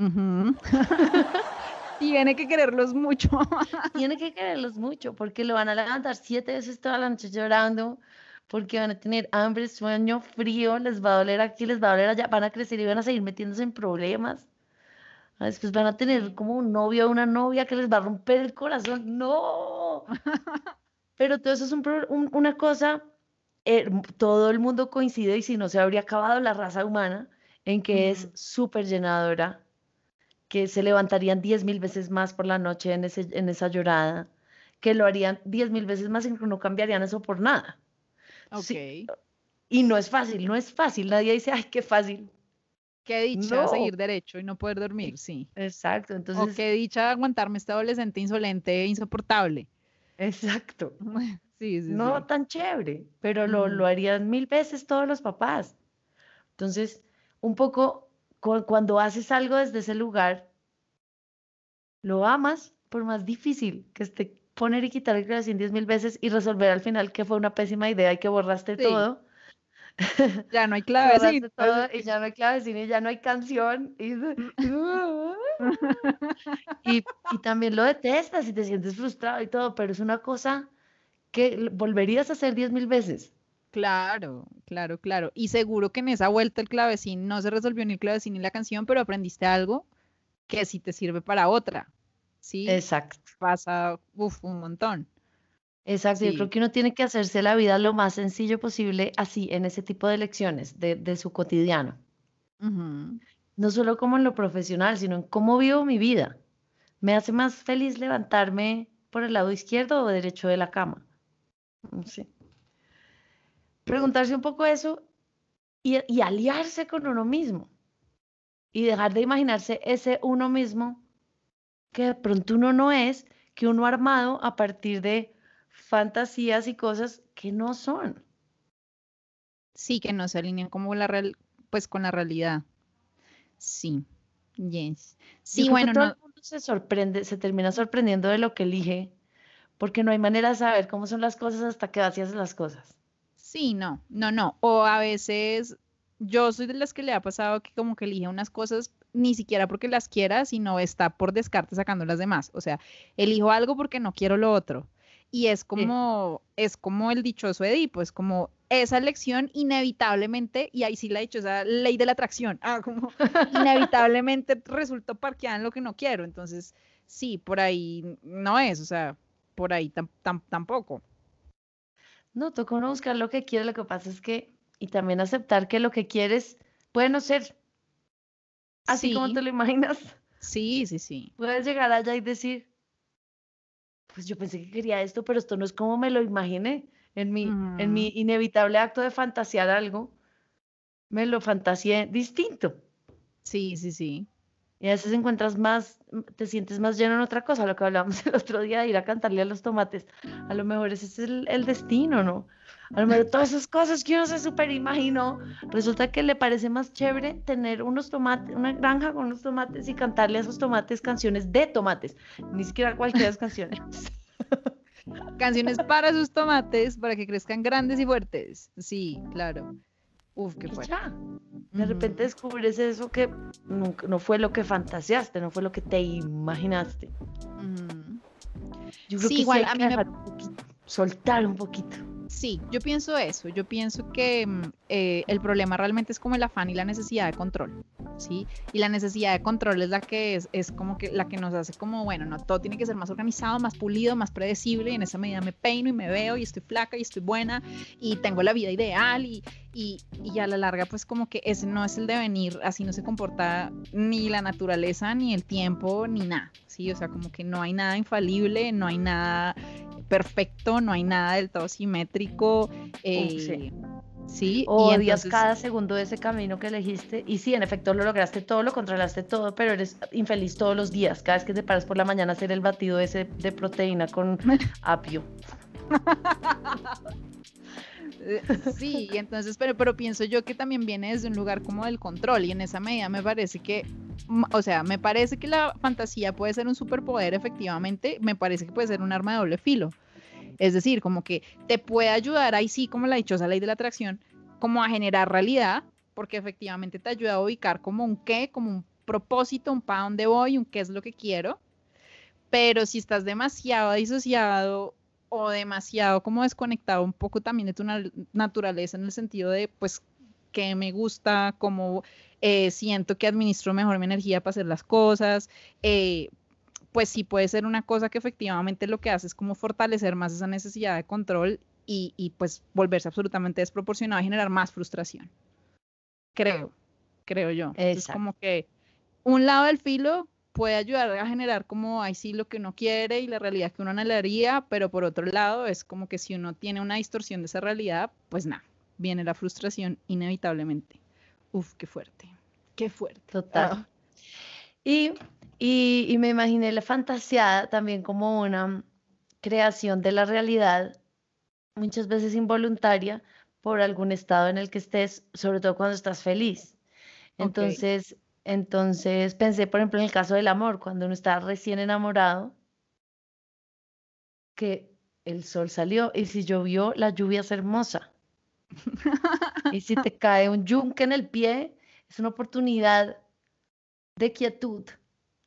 Ujú. Tiene que quererlos mucho. Tiene que quererlos mucho porque lo van a levantar siete veces toda la noche llorando, porque van a tener hambre, sueño, frío, les va a doler aquí, les va a doler allá, van a crecer y van a seguir metiéndose en problemas. Ah, Después van a tener como un novio o una novia que les va a romper el corazón. ¡No! Pero todo eso es un un- una cosa, eh, todo el mundo coincide y si no se habría acabado la raza humana en que es súper llenadora, que se levantarían diez mil veces más por la noche en, ese, en esa llorada, que lo harían diez mil veces más y no cambiarían eso por nada. Ok. Sí, Y no es fácil, no es fácil. Nadie dice, ay, qué fácil. Qué dicha No. seguir derecho y no poder dormir, sí. Exacto, O entonces, qué dicha aguantarme este adolescente insolente e insoportable. exacto. Sí, sí, No sí. tan chévere, pero lo, lo harían mil veces todos los papás. Entonces, un poco cuando haces algo desde ese lugar, lo amas, por más difícil que esté poner y quitar el clavecín diez mil veces y resolver al final que fue una pésima idea y que borraste Sí. todo. Ya no hay clavecín. y ya no hay clavecín y ya no hay canción. Y, y, y también lo detestas y te sientes frustrado y todo, pero es una cosa que volverías a hacer diez mil veces. Claro, claro, claro. Y seguro que en esa vuelta el clavecín no se resolvió ni el clavecín ni la canción, pero aprendiste algo que sí te sirve para otra. Sí, Exacto. pasa, uf, un montón. Exacto, yo Sí. creo que uno tiene que hacerse la vida lo más sencillo posible así, en ese tipo de lecciones de, de su cotidiano. No solo como en lo profesional, sino en cómo vivo mi vida. ¿Me hace más feliz levantarme por el lado izquierdo o derecho de la cama? Sé. Preguntarse un poco eso y, y aliarse con uno mismo. Y dejar de imaginarse ese uno mismo que de pronto uno no es, que uno armado a partir de fantasías y cosas que no son. Sí, que no se alinean como la real, pues con la realidad. Sí, yes. Yo Sí, que bueno, todo no, el mundo se sorprende, se termina sorprendiendo de lo que elige, porque no hay manera de saber cómo son las cosas hasta que haces las cosas. Sí, no, no, no. O a veces yo soy de las que le ha pasado que como que elige unas cosas ni siquiera porque las quiera, sino está por descarte sacando las demás. O sea, elijo algo porque no quiero lo otro. Y es como, es como el dichoso Edipo, es como esa elección inevitablemente, y ahí sí la dichosa ley de la atracción, ah, como inevitablemente resultó parqueada en lo que no quiero. Entonces, sí, por ahí no es, o sea, por ahí tam- tam- tampoco. No, toca uno buscar lo que quiere, lo que pasa es que, y también aceptar que lo que quieres puede no ser así como Sí. te lo imaginas. Sí, sí, sí. Puedes llegar allá y decir, pues yo pensé que quería esto, pero esto no es como me lo imaginé. En mi, en mi inevitable acto de fantasear algo, me lo fantaseé distinto. Sí, sí, sí. Y a veces encuentras más, te sientes más lleno en otra cosa, lo que hablábamos el otro día de ir a cantarle a los tomates. A lo mejor ese es el, el destino, ¿no? A lo mejor todas esas cosas que uno se super imaginó, resulta que le parece más chévere tener unos tomates, una granja con unos tomates y cantarle a esos tomates canciones de tomates, ni siquiera cualquiera de las canciones. Canciones para sus tomates, para que crezcan grandes y fuertes. Sí, claro. Uf, qué fuerte. de repente descubres eso que nunca- no fue lo que fantaseaste, no fue lo que te imaginaste. Yo creo Sí, que sí igual, hay a que mí me- dejar un poquito, soltar un poquito. Sí, yo pienso eso. Yo pienso que mm, eh, el problema realmente es como el afán y la necesidad de control, ¿sí? Y la necesidad de control es la que es, es como que la que nos hace como, bueno, no, todo tiene que ser más organizado, más pulido, más predecible, y en esa medida me peino y me veo y estoy flaca y estoy buena y tengo la vida ideal y, y, y a la larga pues como que ese no es el devenir, así no se comporta ni la naturaleza, ni el tiempo, ni nada, ¿sí? O sea, como que no hay nada infalible, no hay nada perfecto, no hay nada del todo simétrico. eh, sí. sí, y Odias entonces- cada segundo de ese camino que elegiste y sí, en efecto lo lograste todo, lo controlaste todo, pero eres infeliz todos los días. Cada vez que te paras por la mañana a hacer el batido ese de proteína con apio. Sí, entonces, pero, pero pienso yo que también viene desde un lugar como del control y en esa medida me parece que, o sea, me parece que la fantasía puede ser un superpoder efectivamente, me parece que puede ser un arma de doble filo. Es decir, como que te puede ayudar ahí sí, como la dichosa ley de la atracción, como a generar realidad, porque efectivamente te ayuda a ubicar como un qué, como un propósito, un para dónde voy, un qué es lo que quiero. Pero si estás demasiado disociado o demasiado como desconectado un poco también de tu na- naturaleza en el sentido de pues que me gusta, como eh, siento que administro mejor mi energía para hacer las cosas, eh, pues sí puede ser una cosa que efectivamente lo que hace es como fortalecer más esa necesidad de control y, y, pues volverse absolutamente desproporcionado y generar más frustración. Creo. creo yo. Es como que un lado del filo puede ayudar a generar como ahí sí lo que uno quiere y la realidad que uno anhelaría, pero por otro lado es como que si uno tiene una distorsión de esa realidad, pues nada, viene la frustración inevitablemente. Uf, qué fuerte, qué fuerte. Total. Ah, Y, y, y me imaginé la fantasía también como una creación de la realidad, muchas veces involuntaria, por algún estado en el que estés, sobre todo cuando estás feliz. Entonces, entonces pensé, por ejemplo, en el caso del amor, cuando uno está recién enamorado, que el sol salió y si llovió, la lluvia es hermosa. Y si te cae un yunque en el pie, es una oportunidad de quietud.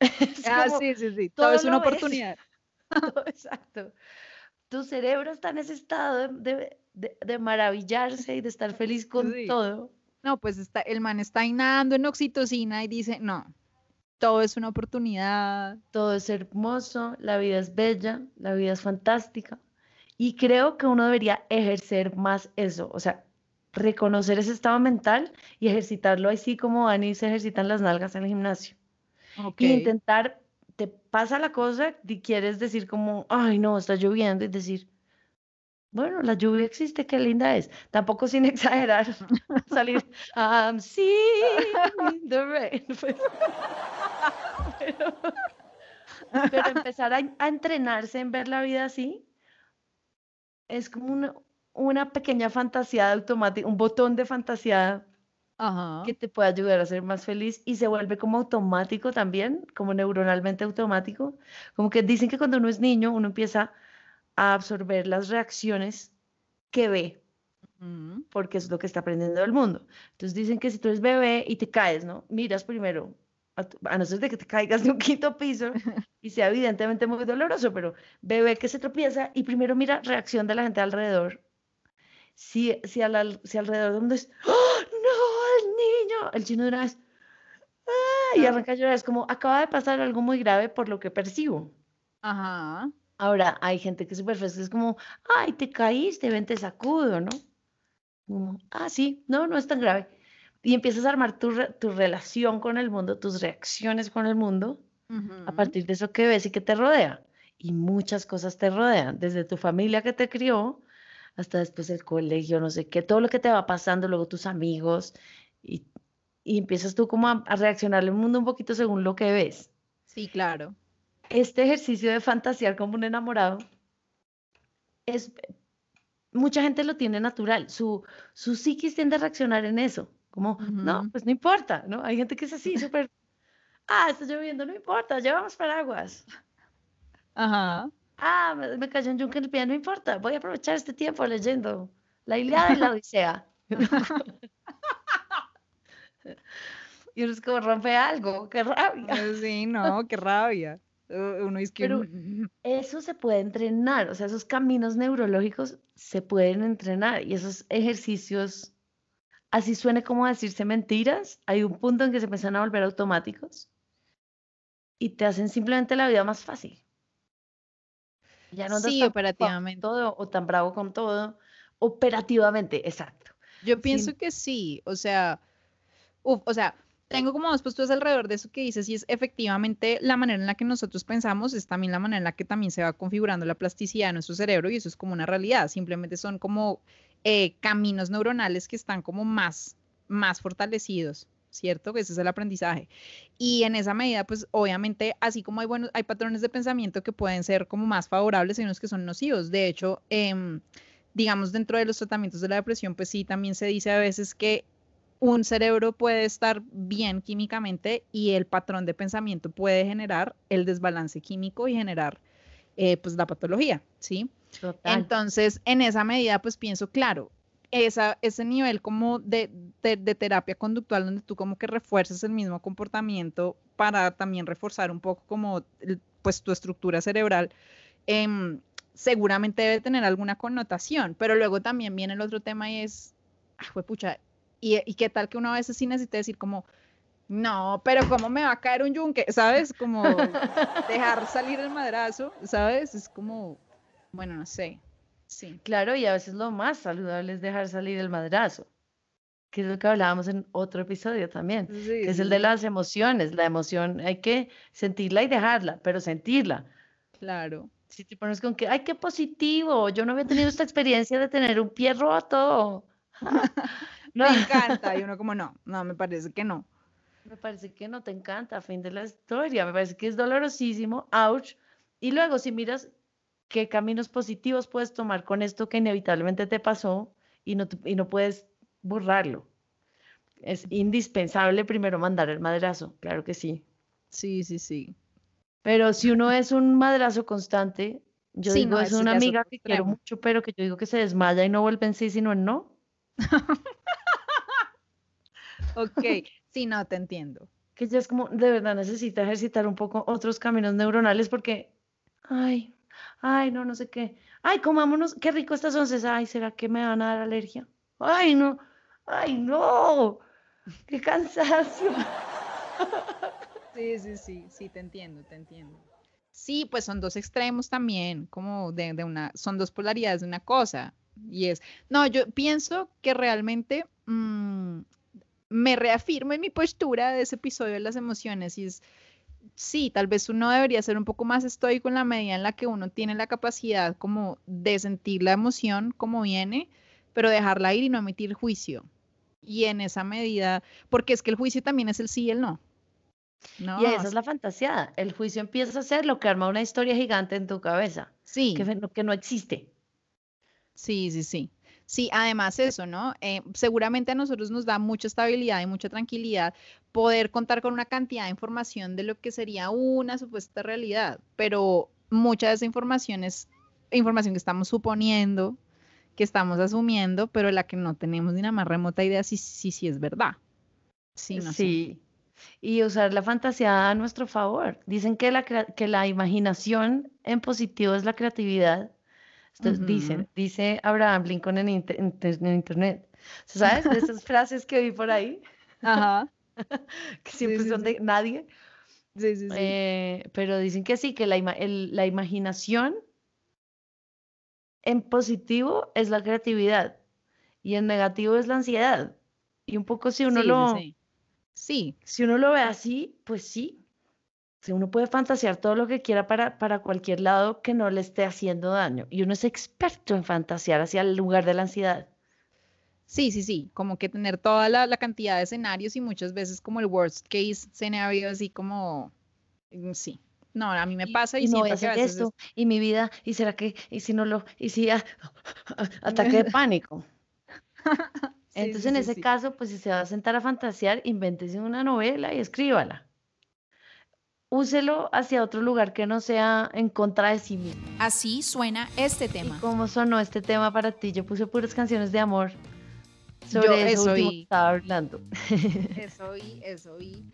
Es Ah, como sí, sí, sí, todo todo es una oportunidad. todo, exacto. Tu cerebro está en ese estado de, de- de- de maravillarse y de estar feliz con Sí. todo. No, pues está, el man está ahí nadando en oxitocina y dice, no, todo es una oportunidad. Todo es hermoso, la vida es bella, la vida es fantástica. Y creo que uno debería ejercer más eso, o sea, reconocer ese estado mental y ejercitarlo así como Ani se ejercitan las nalgas en el gimnasio. Ok. Y intentar, te pasa la cosa y quieres decir como, ay no, está lloviendo y decir, bueno, la lluvia existe, qué linda es. Tampoco sin exagerar, salir, I'm seeing the rain. pues. Pero, pero empezar a, a entrenarse en ver la vida así es como una, una pequeña fantasía automática, un botón de fantasía Ajá. que te puede ayudar a ser más feliz y se vuelve como automático también, como neuronalmente automático. Como que dicen que cuando uno es niño, uno empieza a absorber las reacciones que ve, porque es lo que está aprendiendo del mundo. Entonces dicen que si tú eres bebé y te caes, ¿no? Miras primero, a, tu- a no ser de que te caigas de un quinto piso y sea evidentemente muy doloroso, pero bebé que se tropieza y primero mira reacción de la gente alrededor. Si, si, al, al- si alrededor de donde es, ¡Oh, no, el niño, el chino de una vez, ¡ah! y arranca a llorar, es como, acaba de pasar algo muy grave por lo que percibo. Ajá. Ahora, hay gente que es súper fresca, es como, ay, te caíste, ven, te sacudo, ¿no? Como, ah, sí, no, no es tan grave. Y empiezas a armar tu, re- tu relación con el mundo, tus reacciones con el mundo, a partir de eso que ves y que te rodea. Y muchas cosas te rodean, desde tu familia que te crió, hasta después el colegio, no sé qué, todo lo que te va pasando, luego tus amigos, y, y empiezas tú como a, a reaccionar al mundo un poquito según lo que ves Sí, claro. Este ejercicio de fantasear como un enamorado es mucha gente lo tiene natural, su, su psiquis tiende a reaccionar en eso, como, no, pues no importa, ¿no? Hay gente que es así, súper, ah, está lloviendo, no importa, llevamos paraguas. Ajá. Ah, me, me cayó un yunque en el pie, no importa, voy a aprovechar este tiempo leyendo la Ilíada y la Odisea. Y uno es como rompe algo, qué rabia. Eh, Sí, no, qué rabia. Eh, Uno es que... Pero- Eso se puede entrenar, o sea, esos caminos neurológicos se pueden entrenar y esos ejercicios, así suene como decirse mentiras, hay un punto en que se empiezan a volver automáticos y te hacen simplemente la vida más fácil. Ya no Sí, operativamente. todo o tan bravo con todo, operativamente, exacto. Yo pienso que sí, o sea, uf, o sea, tengo como dos posturas alrededor de eso que dices, y es efectivamente la manera en la que nosotros pensamos, es también la manera en la que también se va configurando la plasticidad de nuestro cerebro, y eso es como una realidad, simplemente son como eh, caminos neuronales que están como más, más fortalecidos, ¿cierto? Ese es el aprendizaje. Y en esa medida, pues obviamente, así como hay buenos, hay patrones de pensamiento que pueden ser como más favorables, hay unos que son nocivos. De hecho, em, digamos, dentro de los tratamientos de la depresión, pues sí, también se dice a veces que un cerebro puede estar bien químicamente y el patrón de pensamiento puede generar el desbalance químico y generar eh, pues la patología, ¿sí? Total. Entonces, en esa medida, pues pienso, claro, esa, ese nivel como de, de, de terapia conductual donde tú como que refuerzas el mismo comportamiento para también reforzar un poco como pues tu estructura cerebral, em, seguramente debe tener alguna connotación, pero luego también viene el otro tema y es, ah, pucha, y, y qué tal que uno a veces sí necesita decir como, no, pero ¿cómo me va a caer un yunque? ¿Sabes? Como dejar salir el madrazo, ¿sabes? Es como, bueno, no sé. Sí. Claro, y a veces lo más saludable es dejar salir el madrazo. que es lo que hablábamos en otro episodio también, Sí, que es sí, el de las emociones. La emoción hay que sentirla y dejarla, pero sentirla. Claro. Si te pones con que, ay, qué positivo, yo no había tenido esta experiencia de tener un pie roto. No, Me encanta. Y uno como, no, no, me parece que no. me parece que no te encanta, fin de la historia, me parece que es dolorosísimo, ouch. Y luego, si miras qué caminos positivos puedes tomar con esto que inevitablemente te pasó y no, y no puedes borrarlo. Es indispensable primero mandar el madrazo, claro que sí. Sí, sí, sí. Pero si uno es un madrazo constante, yo Sí, digo, no, es una amiga que quiero extremo. mucho, pero que yo digo que se desmaya y no vuelve en sí, sino en no. Ok. Sí, no, te entiendo. que ya es como, de verdad necesita ejercitar un poco otros caminos neuronales porque, ay, ay, no, no sé qué. Ay, comámonos, qué rico estas once. Ay, ¿será que me van a dar alergia? Ay, no, ay, no, qué cansancio. Sí, sí, sí, sí, te entiendo, te entiendo. Sí, pues son dos extremos también, como de, de una, son dos polaridades de una cosa. Y es, no, yo pienso que realmente mm, me reafirmo en mi postura de ese episodio de las emociones y es, sí, tal vez uno debería ser un poco más estoico en la medida en la que uno tiene la capacidad como de sentir la emoción como viene, pero dejarla ir y no emitir juicio. Y en esa medida, porque es que el juicio también es el sí y el no. No, Y esa es la fantasía. El juicio empieza a ser lo que arma una historia gigante en tu cabeza, sí, que, que no existe. sí, sí, sí. Sí, además eso, ¿no? Eh, seguramente a nosotros nos da mucha estabilidad y mucha tranquilidad poder contar con una cantidad de información de lo que sería una supuesta realidad, pero mucha de esa información es información que estamos suponiendo, que estamos asumiendo, pero la que no tenemos ni la más remota idea si si, si es verdad. Sí, no. Sí. Y usar la fantasía a nuestro favor. Dicen que la, que la imaginación en positivo es la creatividad. Dicen, dice Abraham Lincoln en, inter- en te- en internet. ¿Sabes? De esas frases que vi por ahí, Ajá. que siempre sí, son sí. de nadie. Sí, sí, sí. Eh, pero dicen que sí, que la, el- la imaginación en positivo es la creatividad y en negativo es la ansiedad. Y un poco si uno lo. Sí, si uno lo ve así, pues sí. Si uno puede fantasear todo lo que quiera para, para cualquier lado que no le esté haciendo daño. Y uno es experto en fantasear hacia el lugar de la ansiedad. Sí, sí, sí, como que tener toda la, la cantidad de escenarios y muchas veces como el worst case scenario, así como, mm, sí, no, a mí me pasa y, y no voy a hacer es- esto, y mi vida, y será que, y si no lo, y si ah, ataque de pánico. Entonces, sí, en ese sí. caso, pues si se va a sentar a fantasear, invéntese una novela y escríbala. Úselo hacia otro lugar que no sea en contra de sí mismo. Así suena este ¿Y tema. cómo sonó este tema para ti? Yo puse puras canciones de amor Yo sobre eso eso último que y- estaba hablando. Eso y eso y.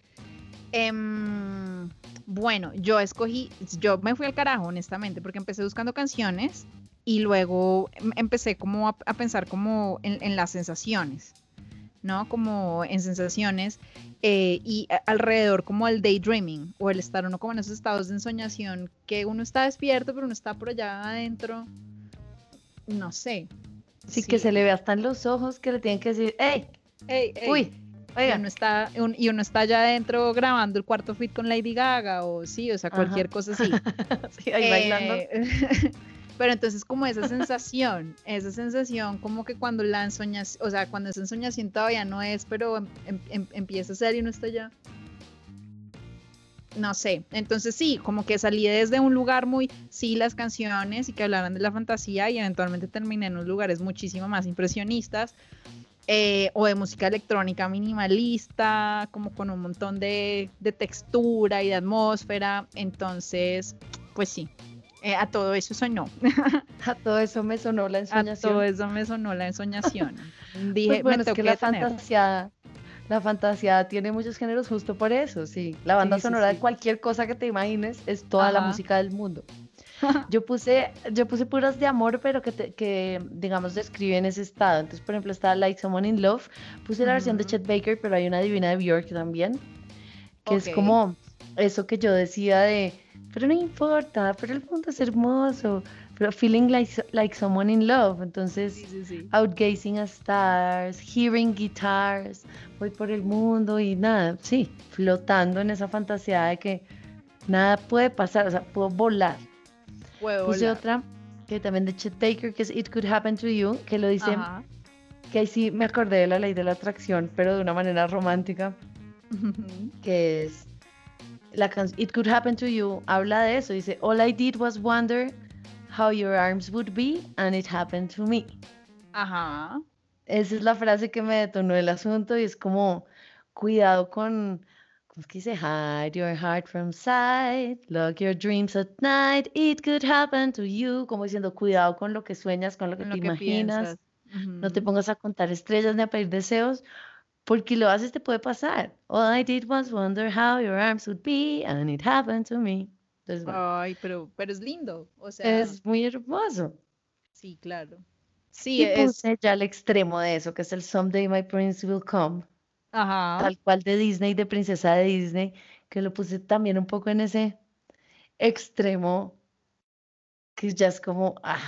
Em, bueno, yo escogí, yo me fui al carajo, honestamente, porque empecé buscando canciones y luego em- empecé como a, a pensar como en, en las sensaciones, ¿no? Como en sensaciones eh, y alrededor como el daydreaming o el estar uno como en esos estados de ensoñación que uno está despierto pero uno está por allá adentro, no sé. Sí, que se le ve hasta en los ojos que le tienen que decir, ¡Ey! Ey, ey. ¡Uy! y Oigan, uno está un- y uno está allá adentro grabando el cuarto fit con Lady Gaga o sí, o sea, Ajá. cualquier cosa así. sí, ahí bailando. Pero entonces como esa sensación, esa sensación como que cuando la ensoñación, o sea, cuando esa ensoñación todavía no es, pero em- em- em- empieza a ser y uno está allá. No sé, entonces sí, como que salí desde un lugar muy, sí, las canciones y que hablaran de la fantasía y eventualmente terminé en unos lugares muchísimo más impresionistas eh, o de música electrónica minimalista, como con un montón de textura y de atmósfera. Entonces, pues sí, eh, a todo eso sonó. A todo eso me sonó la A ensoñación. todo eso me sonó la ensoñación. Dije, Pues bueno, me es que la fantasía, la fantasía tiene muchos géneros justo por eso, sí. La banda Sí, sí, sonora sí. de cualquier cosa que te imagines es toda la Ajá. música del mundo. Yo puse, yo puse puras de amor, pero que, te- que digamos describen ese estado. Entonces, por ejemplo, está Like Someone in Love. Puse la versión de Ujú. Chet Baker, pero hay una divina de Bjork también. Que es Ok. como eso que yo decía de, pero no importa, pero el mundo es hermoso, pero feeling like, like someone in love. Entonces, Sí, sí, sí. outgazing a stars, hearing guitars, voy por el mundo y nada, sí, flotando en esa fantasía de que nada puede pasar, o sea, puedo volar. Puedo Puse volar. otra que también de Chet Baker, que es It Could Happen to You, que lo dice, Ajá. que ahí sí me acordé de la ley de la atracción, pero de una manera romántica, que es la canción It Could Happen to You, habla de eso, dice, All I did was wonder how your arms would be, and it happened to me. Ajá. Esa es la frase que me detonó el asunto y es como, cuidado con, ¿cómo es que dice? Hide your heart from sight, lock your dreams at night, it could happen to you, como diciendo, cuidado con lo que sueñas, con lo que Con te lo que imaginas, piensas. no te pongas a contar estrellas ni a pedir deseos, porque lo haces te puede pasar. All I did was wonder how your arms would be, and it happened to me. Entonces, bueno, Ay, pero, pero es lindo. O sea, es muy hermoso. sí, claro. Sí, Y es. puse ya el extremo de eso, que es el Someday My Prince Will Come. Ajá. tal cual de Disney, de princesa de Disney, que lo puse también un poco en ese extremo, que ya es como, ah,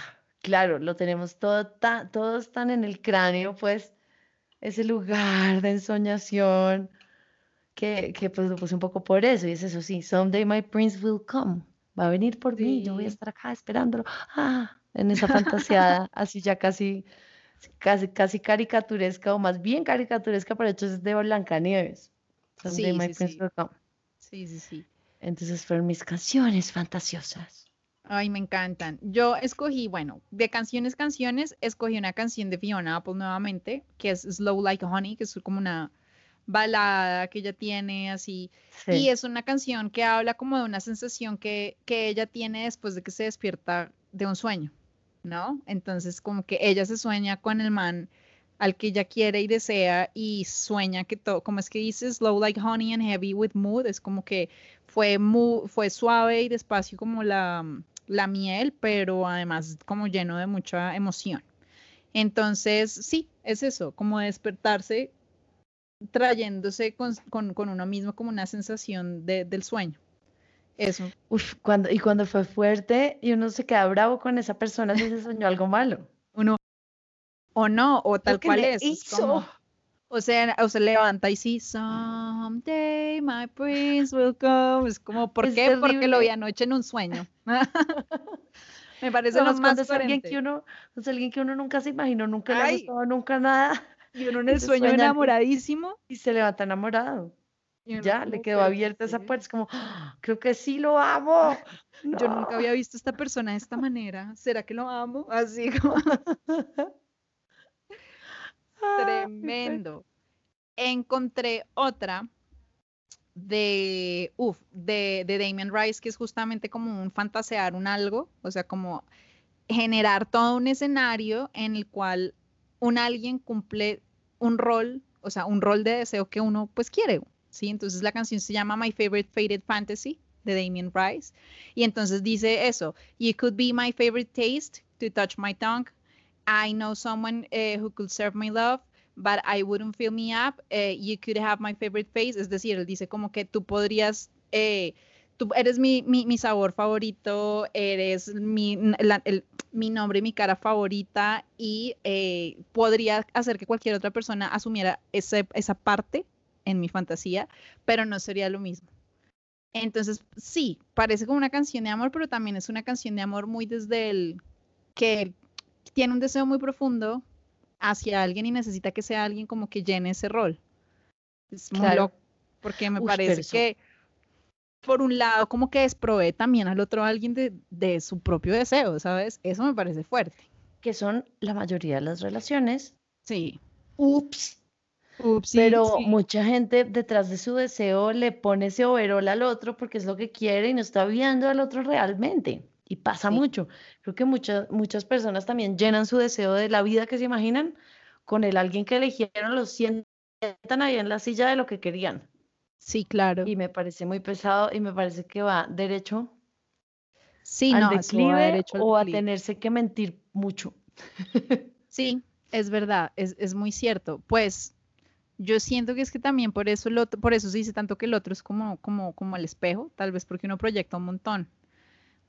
claro, lo tenemos todo tan, todos tan en el cráneo, pues, ese lugar de ensoñación, que, que pues lo puse un poco por eso, y es eso, sí, someday my prince will come, va a venir por mí, yo voy a estar acá esperándolo, ah, en esa fantaseada, así ya casi, casi, casi caricaturesca, o más bien caricaturesca, pero hecho es de Blancanieves. Someday Sí, my sí, prince will come. Sí, sí, sí. Entonces fueron mis canciones fantasiosas. Ay, me encantan. Yo escogí, bueno, de canciones, canciones, escogí una canción de Fiona Apple nuevamente, que es Slow Like Honey, que es como una balada que ella tiene así. Y es una canción que habla como de una sensación que, que ella tiene después de que se despierta de un sueño, ¿no? Entonces, como que ella se sueña con el man al que ella quiere y desea y sueña que todo, como es que dice, slow like honey and heavy with mood, es como que fue, mu- fue suave y despacio como la, la miel, pero además como lleno de mucha emoción. Entonces, sí, es eso, como despertarse trayéndose con, con- con uno mismo como una sensación de- del sueño. Eso. Uf, cuando, y cuando fue fuerte y uno se queda bravo con esa persona si se soñó algo malo. Uno, o no, o tal cual le es. es como- hizo. O sea, o se levanta y sí, someday my prince will come. Es como, ¿por Es qué? Porque lo vi terrible. anoche en un sueño. Me parece lo más es alguien que uno, es alguien que uno nunca se imaginó, nunca le ha gustado nunca nada Y uno en el sueño enamoradísimo. y se levanta enamorado. y uno Ya, como, le quedó "¿Pero qué abierta es esa esto?". puerta. Es como, "Ah, creo que sí lo amo. Yo nunca No. había visto a esta persona de esta manera. ¿Será que lo amo? Así como tremendo. Encontré otra de, uf, de, de Damien Rice, que es justamente como un fantasear un algo, o sea, como generar todo un escenario en el cual un alguien cumple un rol, o sea, un rol de deseo que uno pues quiere, ¿sí? Entonces la canción se llama My Favorite Faded Fantasy de Damien Rice y entonces dice eso, You could be my favorite taste to touch my tongue. I know someone eh, who could serve my love, but I wouldn't fill me up. Eh, you could have my favorite face. Es decir, él dice como que tú podrías, eh, tú eres mi, mi, mi sabor favorito, eres mi, el- mi nombre y mi cara favorita y podría hacer que cualquier otra persona asumiera ese- esa parte en mi fantasía, pero no sería lo mismo. Entonces, sí, parece como una canción de amor, pero también es una canción de amor muy desde el que tiene un deseo muy profundo hacia alguien y necesita que sea alguien como que llene ese rol. Es muy Claro. loco, porque me parece eso- que por un lado como que desprovee también al otro alguien de, de su propio deseo, ¿sabes? Eso me parece fuerte. Que son la mayoría de las relaciones. Sí. Ups. Ups, sí, Pero sí. mucha gente detrás de su deseo le pone ese overol al otro porque es lo que quiere y no está viendo al otro realmente. Y pasa Sí. mucho. Creo que muchas, muchas personas también llenan su deseo de la vida que se imaginan con el alguien que eligieron, lo sientan ahí en la silla de lo que querían. Sí, claro. Y me parece muy pesado y me parece que va derecho Sí, al no, va derecho al o a tenerse que mentir mucho. Sí, es verdad, es, es muy cierto. Pues yo siento que es que también por eso el otro, por eso se dice tanto que el otro es como, como, como el espejo, tal vez porque uno proyecta un montón.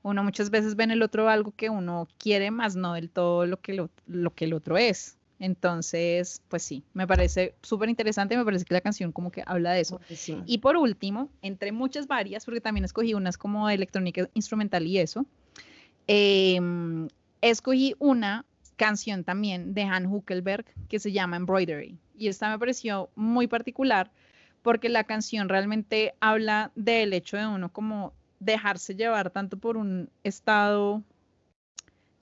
Uno muchas veces ve en el otro algo que uno quiere, más no del todo lo que, lo, lo que el otro es. Entonces, pues sí, me parece súper interesante, me parece que la canción como que habla de eso. Y por último, entre muchas varias, porque también escogí unas como de electrónica instrumental y eso, em, escogí una canción también de Han Huckelberg que se llama Embroidery. Y esta me pareció muy particular porque la canción realmente habla del hecho de uno como dejarse llevar tanto por un estado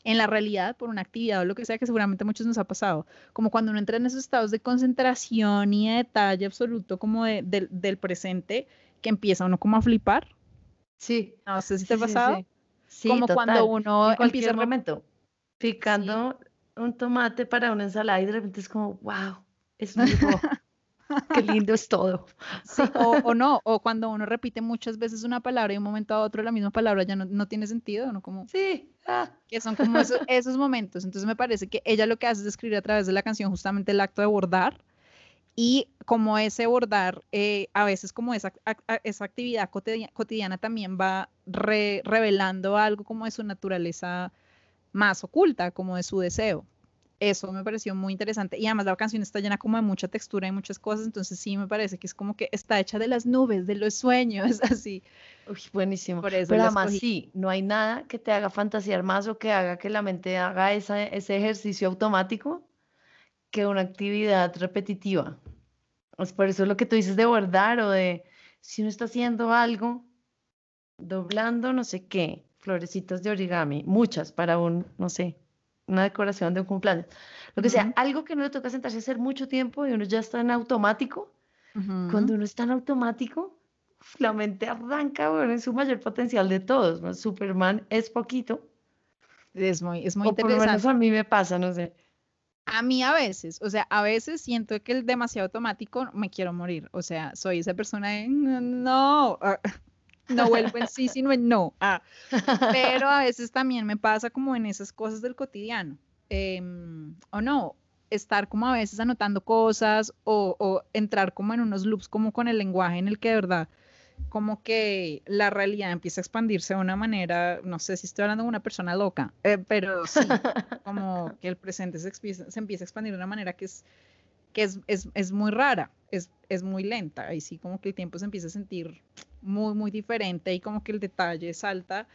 en la realidad, por una actividad o lo que sea que seguramente a muchos nos ha pasado, como cuando uno entra en esos estados de concentración y de detalle absoluto como de- del- del presente, que empieza uno como a flipar. Sí. No sé si te ha sí, pasado. sí. Sí, como total. cuando uno en cualquier empieza momento picando un tomate para una ensalada y de repente es como, wow, es muy. Qué lindo es todo. Sí, o, o no, o cuando uno repite muchas veces una palabra y de un momento a otro la misma palabra ya no, no tiene sentido, ¿no? Como Sí. ah, que son como esos, esos momentos. Entonces me parece que ella lo que hace es describir a través de la canción justamente el acto de bordar y como ese bordar, eh, a veces como esa, a- esa actividad cotidia- cotidiana también va re- revelando algo como de su naturaleza más oculta, como de su deseo. Eso me pareció muy interesante. Y además la canción está llena como de mucha textura y muchas cosas, entonces sí me parece que es como que está hecha de las nubes, de los sueños, así. Uy, buenísimo. Por eso Pero además sí, no hay nada que te haga fantasear más o que haga que la mente haga esa- ese ejercicio automático que una actividad repetitiva. Es por eso lo que tú dices de bordar o de si uno está haciendo algo, doblando no sé qué, florecitas de origami, muchas para un, no sé, una decoración de un cumpleaños. Lo que sea, Ujú. algo que no le toca sentarse a hacer mucho tiempo y uno ya está en automático. Cuando uno está en automático, la mente arranca, bueno, en su mayor potencial de todos. ¿no? Superman es poquito, Es muy, es muy o por lo interesante. menos a mí me pasa, no sé. A mí a veces, o sea, a veces siento que el demasiado automático me quiero morir. O sea, soy esa persona de "No, no, vuelvo en sí, sino en no. ah". Pero a veces también me pasa como en esas cosas del cotidiano. em, o no, estar como a veces anotando cosas o, o entrar como en unos loops como con el lenguaje en el que de verdad como que la realidad empieza a expandirse de una manera, no sé si estoy hablando de una persona loca, eh, pero sí, como que el presente se, se empieza a expandir de una manera que es, que es, es, es muy rara, es, es muy lenta, y sí como que el tiempo se empieza a sentir muy, muy diferente y como que el detalle salta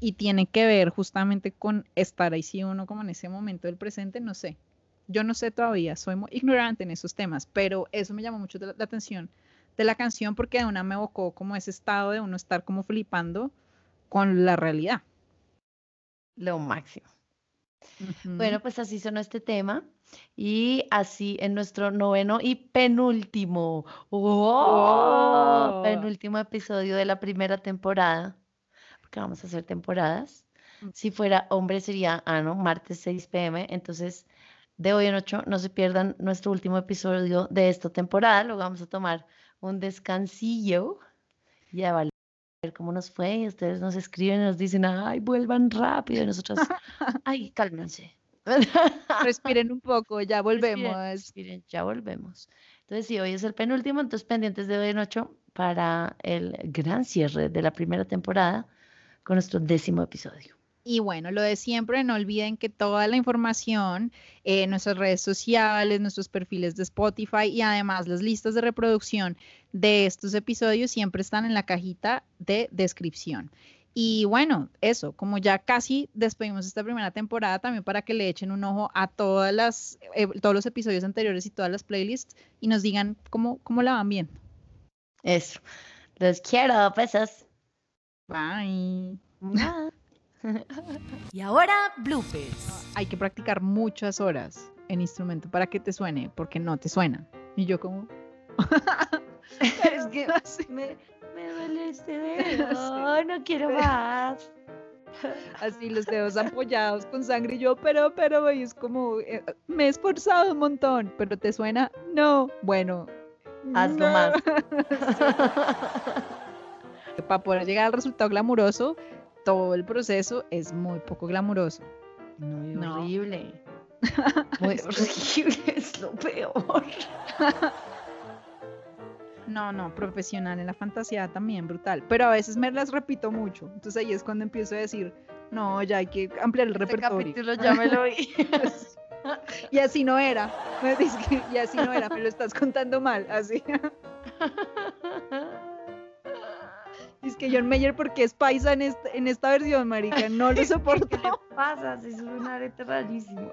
y tiene que ver justamente con estar ahí sí uno como en ese momento del presente, no sé. Yo no sé todavía, soy muy ignorante en esos temas, pero eso me llamó mucho la, la atención de la canción porque de una me evocó como ese estado de uno estar como flipando con la realidad. Lo máximo. Bueno, pues así sonó este tema. Y así en nuestro noveno y penúltimo, ¡oh! ¡Oh! penúltimo episodio de la primera temporada, porque vamos a hacer temporadas. Mm. Si fuera hombre sería Ano, martes 6 pm. Entonces, de hoy en 8, no se pierdan nuestro último episodio de esta temporada. Luego vamos a tomar un descansillo y a ver cómo nos fue. Y ustedes nos escriben y nos dicen, ay, vuelvan rápido. Y nosotros, ay, cálmense. Respiren un poco, ya volvemos. respiren, ya volvemos. Entonces, sí, hoy es el penúltimo, entonces pendientes de hoy en 8 para el gran cierre de la primera temporada con nuestro décimo episodio. Y bueno, lo de siempre, no olviden que toda la información, eh, nuestras redes sociales, nuestros perfiles de Spotify y además las listas de reproducción de estos episodios siempre están en la cajita de descripción. Y bueno, eso, como ya casi despedimos esta primera temporada, también para que le echen un ojo a todas las, eh, todos los episodios anteriores y todas las playlists y nos digan cómo, cómo la van viendo. Eso. Los quiero, besos. Bye. Y ahora, bloopers. Hay que practicar muchas horas en instrumento para que te suene, porque no te suena. Y yo como... es que me, me duele este dedo, no quiero más. así los dedos apoyados con sangre y yo, pero, pero, y es como, eh, me he esforzado un montón, pero te suena, no, bueno, Hazlo no. más. Para poder llegar al resultado glamuroso, todo el proceso es muy poco glamuroso. Muy No. horrible. Muy horrible, es lo peor. No, no, profesional en la fantasía también, brutal. Pero a veces me las repito mucho. Entonces ahí es cuando empiezo a decir, no, ya hay que ampliar el Este repertorio. capítulo ya me lo vi. Y así no era. Y así no era, me lo estás contando mal. Así. Es que John Mayer, porque es paisa en esta, en esta versión, marica? No lo ¿Qué soporto. le pasa? Si es un arete rarísimo.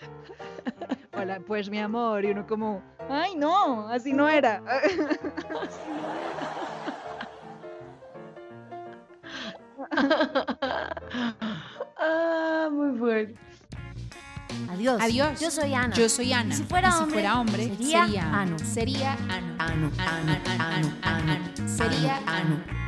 Hola, pues mi amor. Y uno como, ay, no, así no era. ah, muy bueno. Adiós. Adiós. Yo soy Ana. Yo soy Ana. Y si fuera Y si hombre, fuera hombre, sería sería Ano. Sería Ano. Ano, ano, ano, ano, ano. Sería ano.